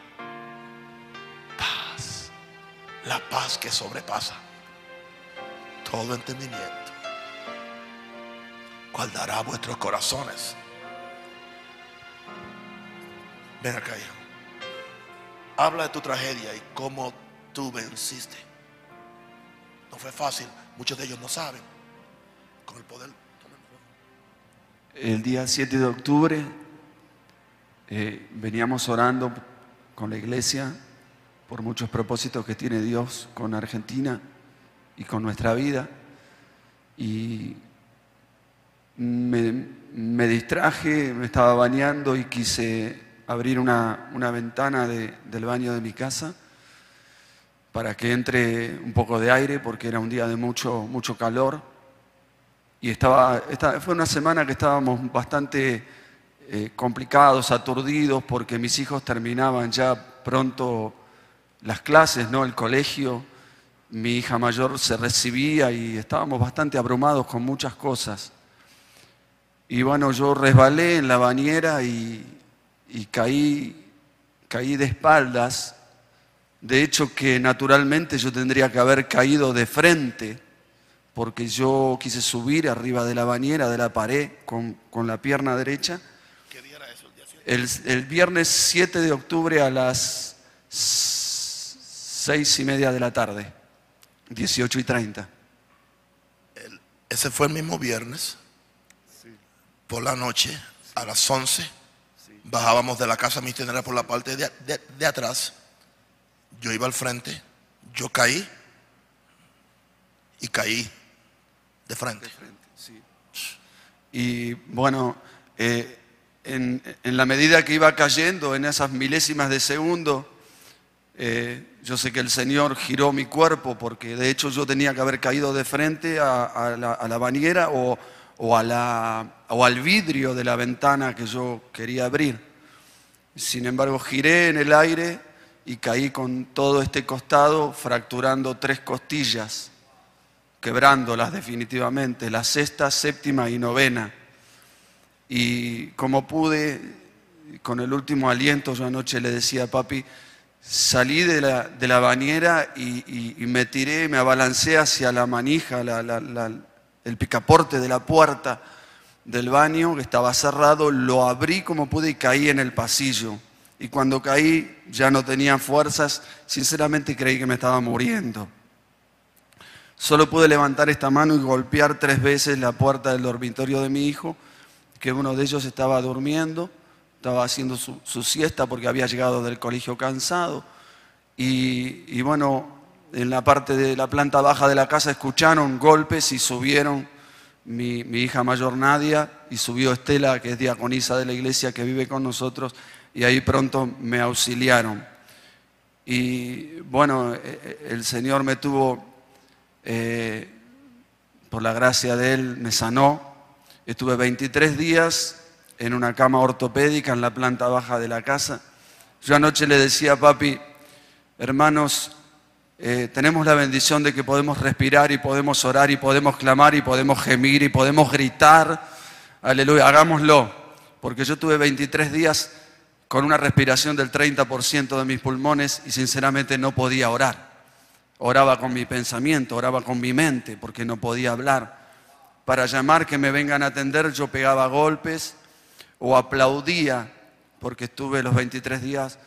paz. La paz que sobrepasa todo entendimiento. Guardará vuestros corazones. Ven acá, hijo. Habla de tu tragedia y cómo tú venciste. No fue fácil. Muchos de ellos no saben. Con el poder. El día 7 de octubre eh, veníamos orando con la iglesia por muchos propósitos que tiene Dios con Argentina y con nuestra vida. Y me, distraje, me estaba bañando y quise abrir una, ventana del baño de mi casa para que entre un poco de aire porque era un día de mucho, mucho calor. Y estaba, fue una semana que estábamos bastante eh, complicados, aturdidos, porque mis hijos terminaban ya pronto las clases, ¿no? el colegio. Mi hija mayor se recibía y estábamos bastante abrumados con muchas cosas. Y bueno, yo resbalé en la bañera y, y caí, caí de espaldas. De hecho que naturalmente yo tendría que haber caído de frente, porque yo quise subir arriba de la bañera, de la pared, con, con la pierna derecha el, viernes 7 de octubre a las 6 y media de la tarde, 18 y 30. ese fue el mismo viernes, por la noche, a las 11, bajábamos de la casa misionera por la parte de, atrás, yo iba al frente, yo caí Y caí de frente. Y bueno, eh, en, en la medida que iba cayendo, en esas milésimas de segundo, eh, yo sé que el Señor giró mi cuerpo porque de hecho yo tenía que haber caído de frente a, la, a bañera o al vidrio de la ventana que yo quería abrir. Sin embargo, giré en el aire y caí con todo este costado, fracturando tres costillas, quebrándolas definitivamente, la sexta, séptima y novena. Y como pude, con el último aliento, yo anoche le decía a papi, salí de la, de la bañera y, me tiré, me abalancé hacia la manija, el picaporte de la puerta del baño que estaba cerrado, lo abrí como pude y caí en el pasillo. Y cuando caí ya no tenía fuerzas, sinceramente creí que me estaba muriendo. Solo pude levantar esta mano y golpear tres veces la puerta del dormitorio de mi hijo, que uno de ellos estaba durmiendo, estaba haciendo su, siesta porque había llegado del colegio cansado. Y, bueno, en la parte de la planta baja de la casa escucharon golpes y subieron mi, hija mayor Nadia y subió Estela, que es diaconisa de la iglesia que vive con nosotros, y ahí pronto me auxiliaron. Y bueno, eh, eh, el Señor me tuvo, eh, por la gracia de Él, me sanó. Estuve 23 días en una cama ortopédica en la planta baja de la casa. Yo anoche le decía a papi, hermanos, eh, tenemos la bendición de que podemos respirar y podemos orar y podemos clamar y podemos gemir y podemos gritar. Aleluya, hagámoslo. Porque yo tuve 23 días con una respiración del 30% de mis pulmones y sinceramente no podía orar. Oraba con mi pensamiento, oraba con mi mente porque no podía hablar. Para llamar que me vengan a atender yo pegaba golpes o aplaudía porque estuve los 23 días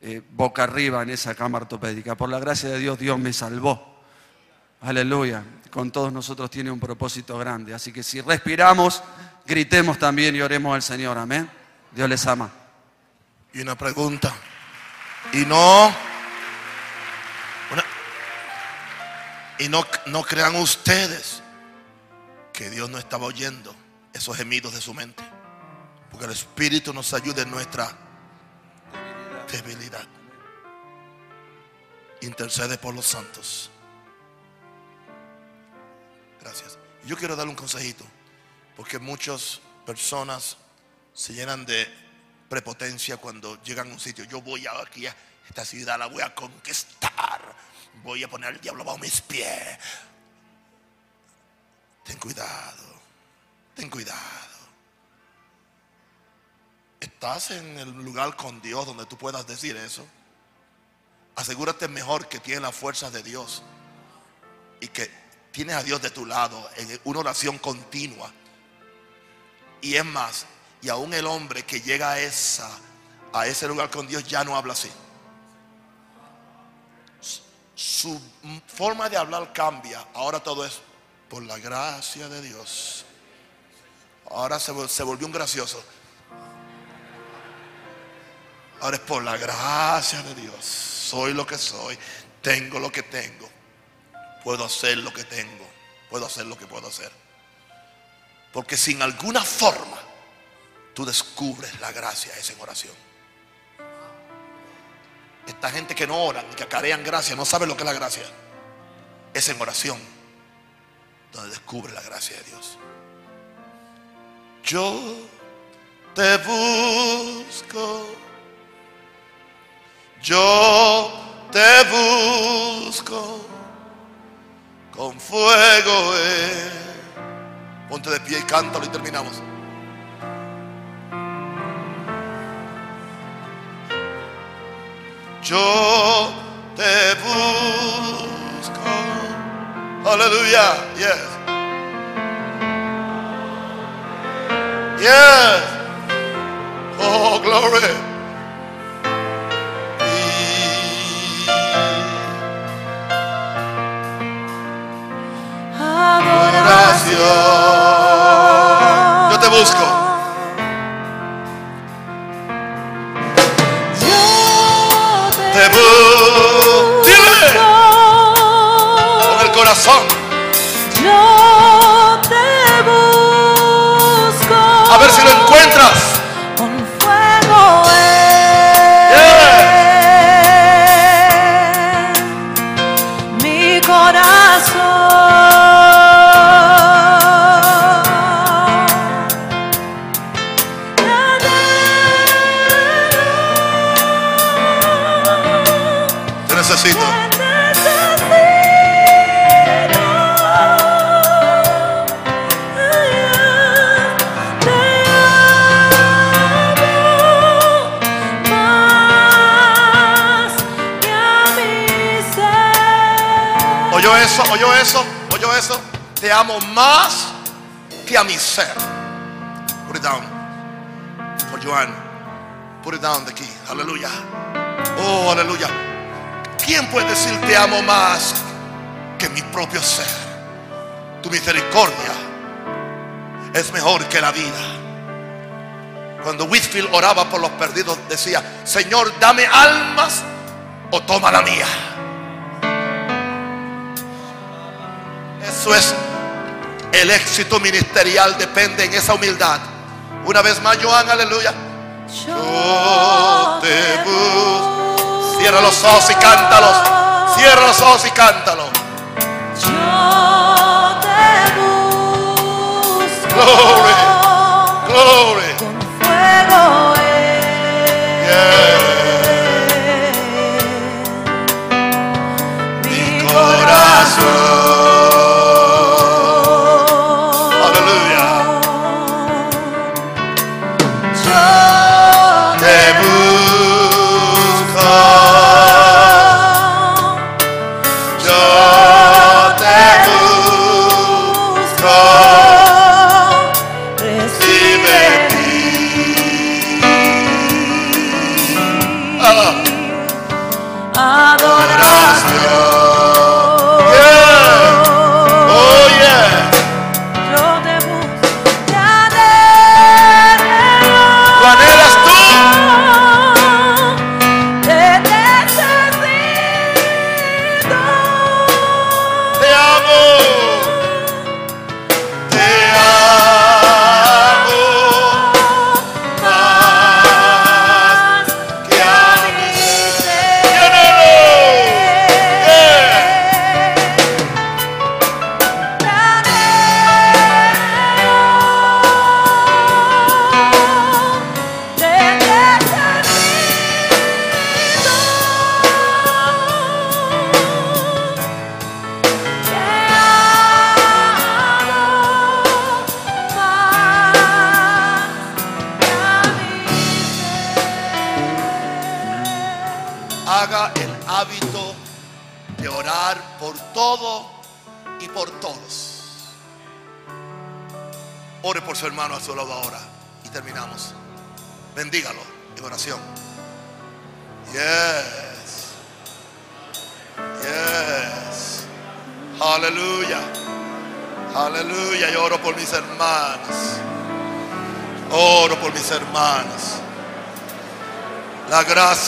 eh, boca arriba en esa cama ortopédica. Por la gracia de Dios, Dios me salvó. Aleluya. Con todos nosotros tiene un propósito grande. Así que si respiramos, gritemos también y oremos al Señor. Amén. Dios les ama. Y una pregunta. Y no. y no, no crean ustedes que Dios no estaba oyendo esos gemidos de su mente. Porque el Espíritu nos ayuda en nuestra debilidad. Intercede por los santos. Gracias. Yo quiero darle un consejito. Porque muchas personas se llenan de prepotencia cuando llegan a un sitio. Yo voy aquí a esta ciudad, la voy a conquistar. Voy a poner al diablo bajo mis pies. Ten cuidado. Ten cuidado. Estás en el lugar con Dios donde tú puedas decir eso. Asegúrate mejor que tienes las fuerzas de Dios y que tienes a Dios de tu lado en una oración continua. Y es más, y aún el hombre que llega a, esa, a ese lugar con Dios ya no habla así. Su- forma de hablar cambia. Ahora todo es por la gracia de Dios. Ahora se, vol- se volvió un gracioso. Ahora es por la gracia de Dios. Soy lo que soy. Tengo lo que tengo. Puedo hacer lo que tengo. Puedo hacer lo que puedo hacer. Porque sin alguna forma tú descubres la gracia esa en oración. Esta gente que no oran y que acarean gracia no sabe lo que es la gracia. Es en oración donde descubre la gracia de Dios. Yo te busco. Yo te busco con fuego. eh. Ponte de pie y cántalo y terminamos. Yo te busco. Aleluya. Yes. Yes. Oh, glory. Adoración. Te eso? ¿Oyó eso? ¿Oyó eso? Te amo más que a mi ser. Put it down. For Joan. Put it down the key. Aleluya. Oh, aleluya. ¿Quién puede decir te amo más que mi propio ser? Tu misericordia es mejor que la vida. Cuando Whitfield oraba por los perdidos, decía: Señor, dame almas o toma la mía. Eso es el éxito ministerial, depende en esa humildad. Una vez más, Joan, aleluya. Yo te busco. Cierra los ojos y cántalos. Cierra los ojos y cántalos. Yo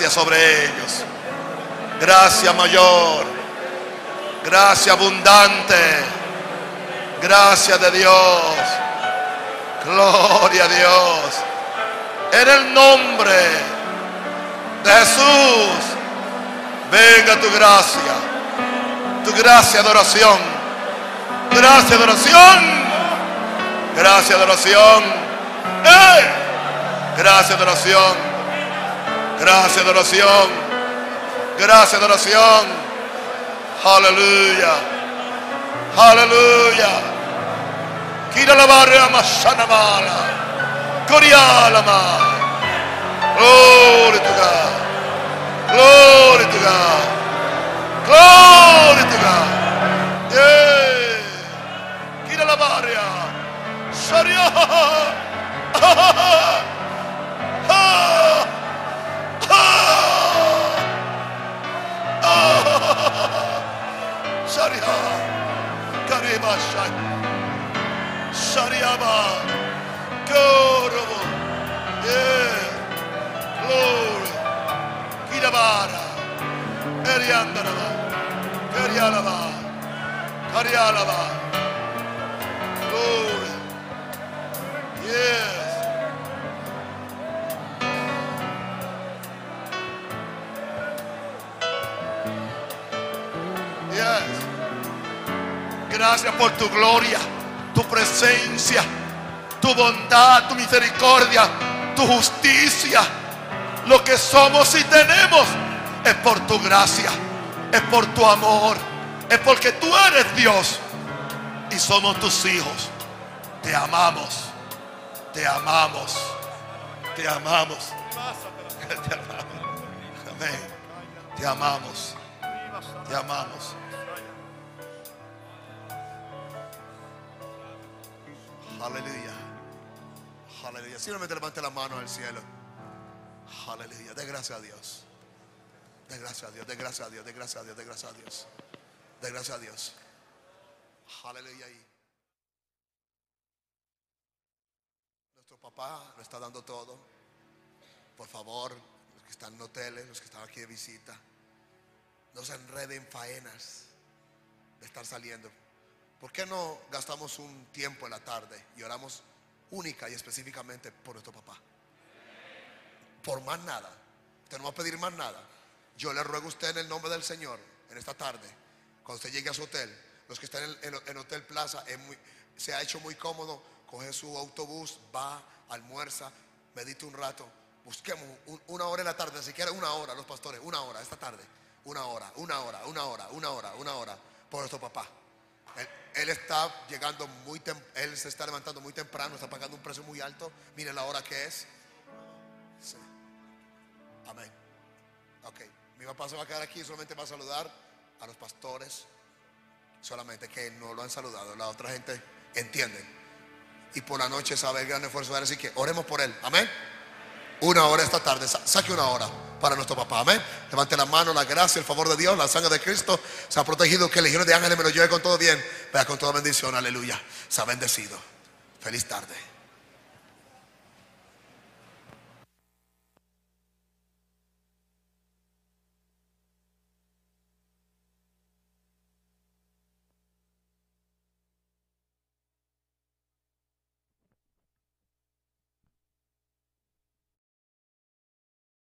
gracia sobre ellos. Gracia mayor. Gracia abundante. Gracia de Dios. Gloria a Dios. En el nombre de Jesús. Venga tu gracia. Tu gracia de oración. Gracia de oración. Gracia de oración. ¡Eh! Gracia de oración. Gracias de oración. Gracias de oración. Aleluya. Aleluya. Kira la barra masanamala. Corialama. Glory to God. Glory to God. Glory to God. Yeah. Kira la barra. Sharia. Tu gloria, tu presencia, tu bondad, tu misericordia, tu justicia. Lo que somos y tenemos es por tu gracia, es por tu amor, es porque tú eres Dios y somos tus hijos. Te amamos, te amamos, te amamos. Te amamos. Amén. Te amamos, te amamos. Simplemente levante la mano al cielo. Aleluya. De gracias a Dios. De gracias a Dios, de gracias a Dios, de gracias a Dios, de gracias a Dios. De gracias a Dios. Aleluya. Nuestro papá nos está dando todo. Por favor, los que están en hoteles, los que están aquí de visita, no se enreden en faenas de estar saliendo. ¿Por qué no gastamos un tiempo en la tarde y oramos única y específicamente por nuestro papá? Por más nada. Usted no va a pedir más nada. Yo le ruego a usted en el nombre del Señor, en esta tarde, cuando usted llegue a su hotel, los que están en, en- en Hotel Plaza, se ha hecho muy cómodo, coge su autobús, va, almuerza, medita un rato, busquemos un- una hora en la tarde, si quiere una hora, los pastores, una hora esta tarde, una hora, una hora, una hora, una hora, una hora, por nuestro papá. Él, está llegando muy él se está levantando muy temprano, está pagando un precio muy alto. Mire la hora que es. Sí. Amén. Ok, mi papá se va a quedar aquí, solamente va a saludar a los pastores, solamente que no lo han saludado. La otra gente entiende. Y por la noche sabe el gran esfuerzo de él, así que oremos por él. Amén. Una hora esta tarde, sa- saque una hora para nuestro papá. Amén. Levante la mano, la gracia, el favor de Dios, la sangre de Cristo. Se ha protegido, que el legiones de ángeles me lo lleve con todo bien. Vea con toda bendición, aleluya. Se ha bendecido. Feliz tarde.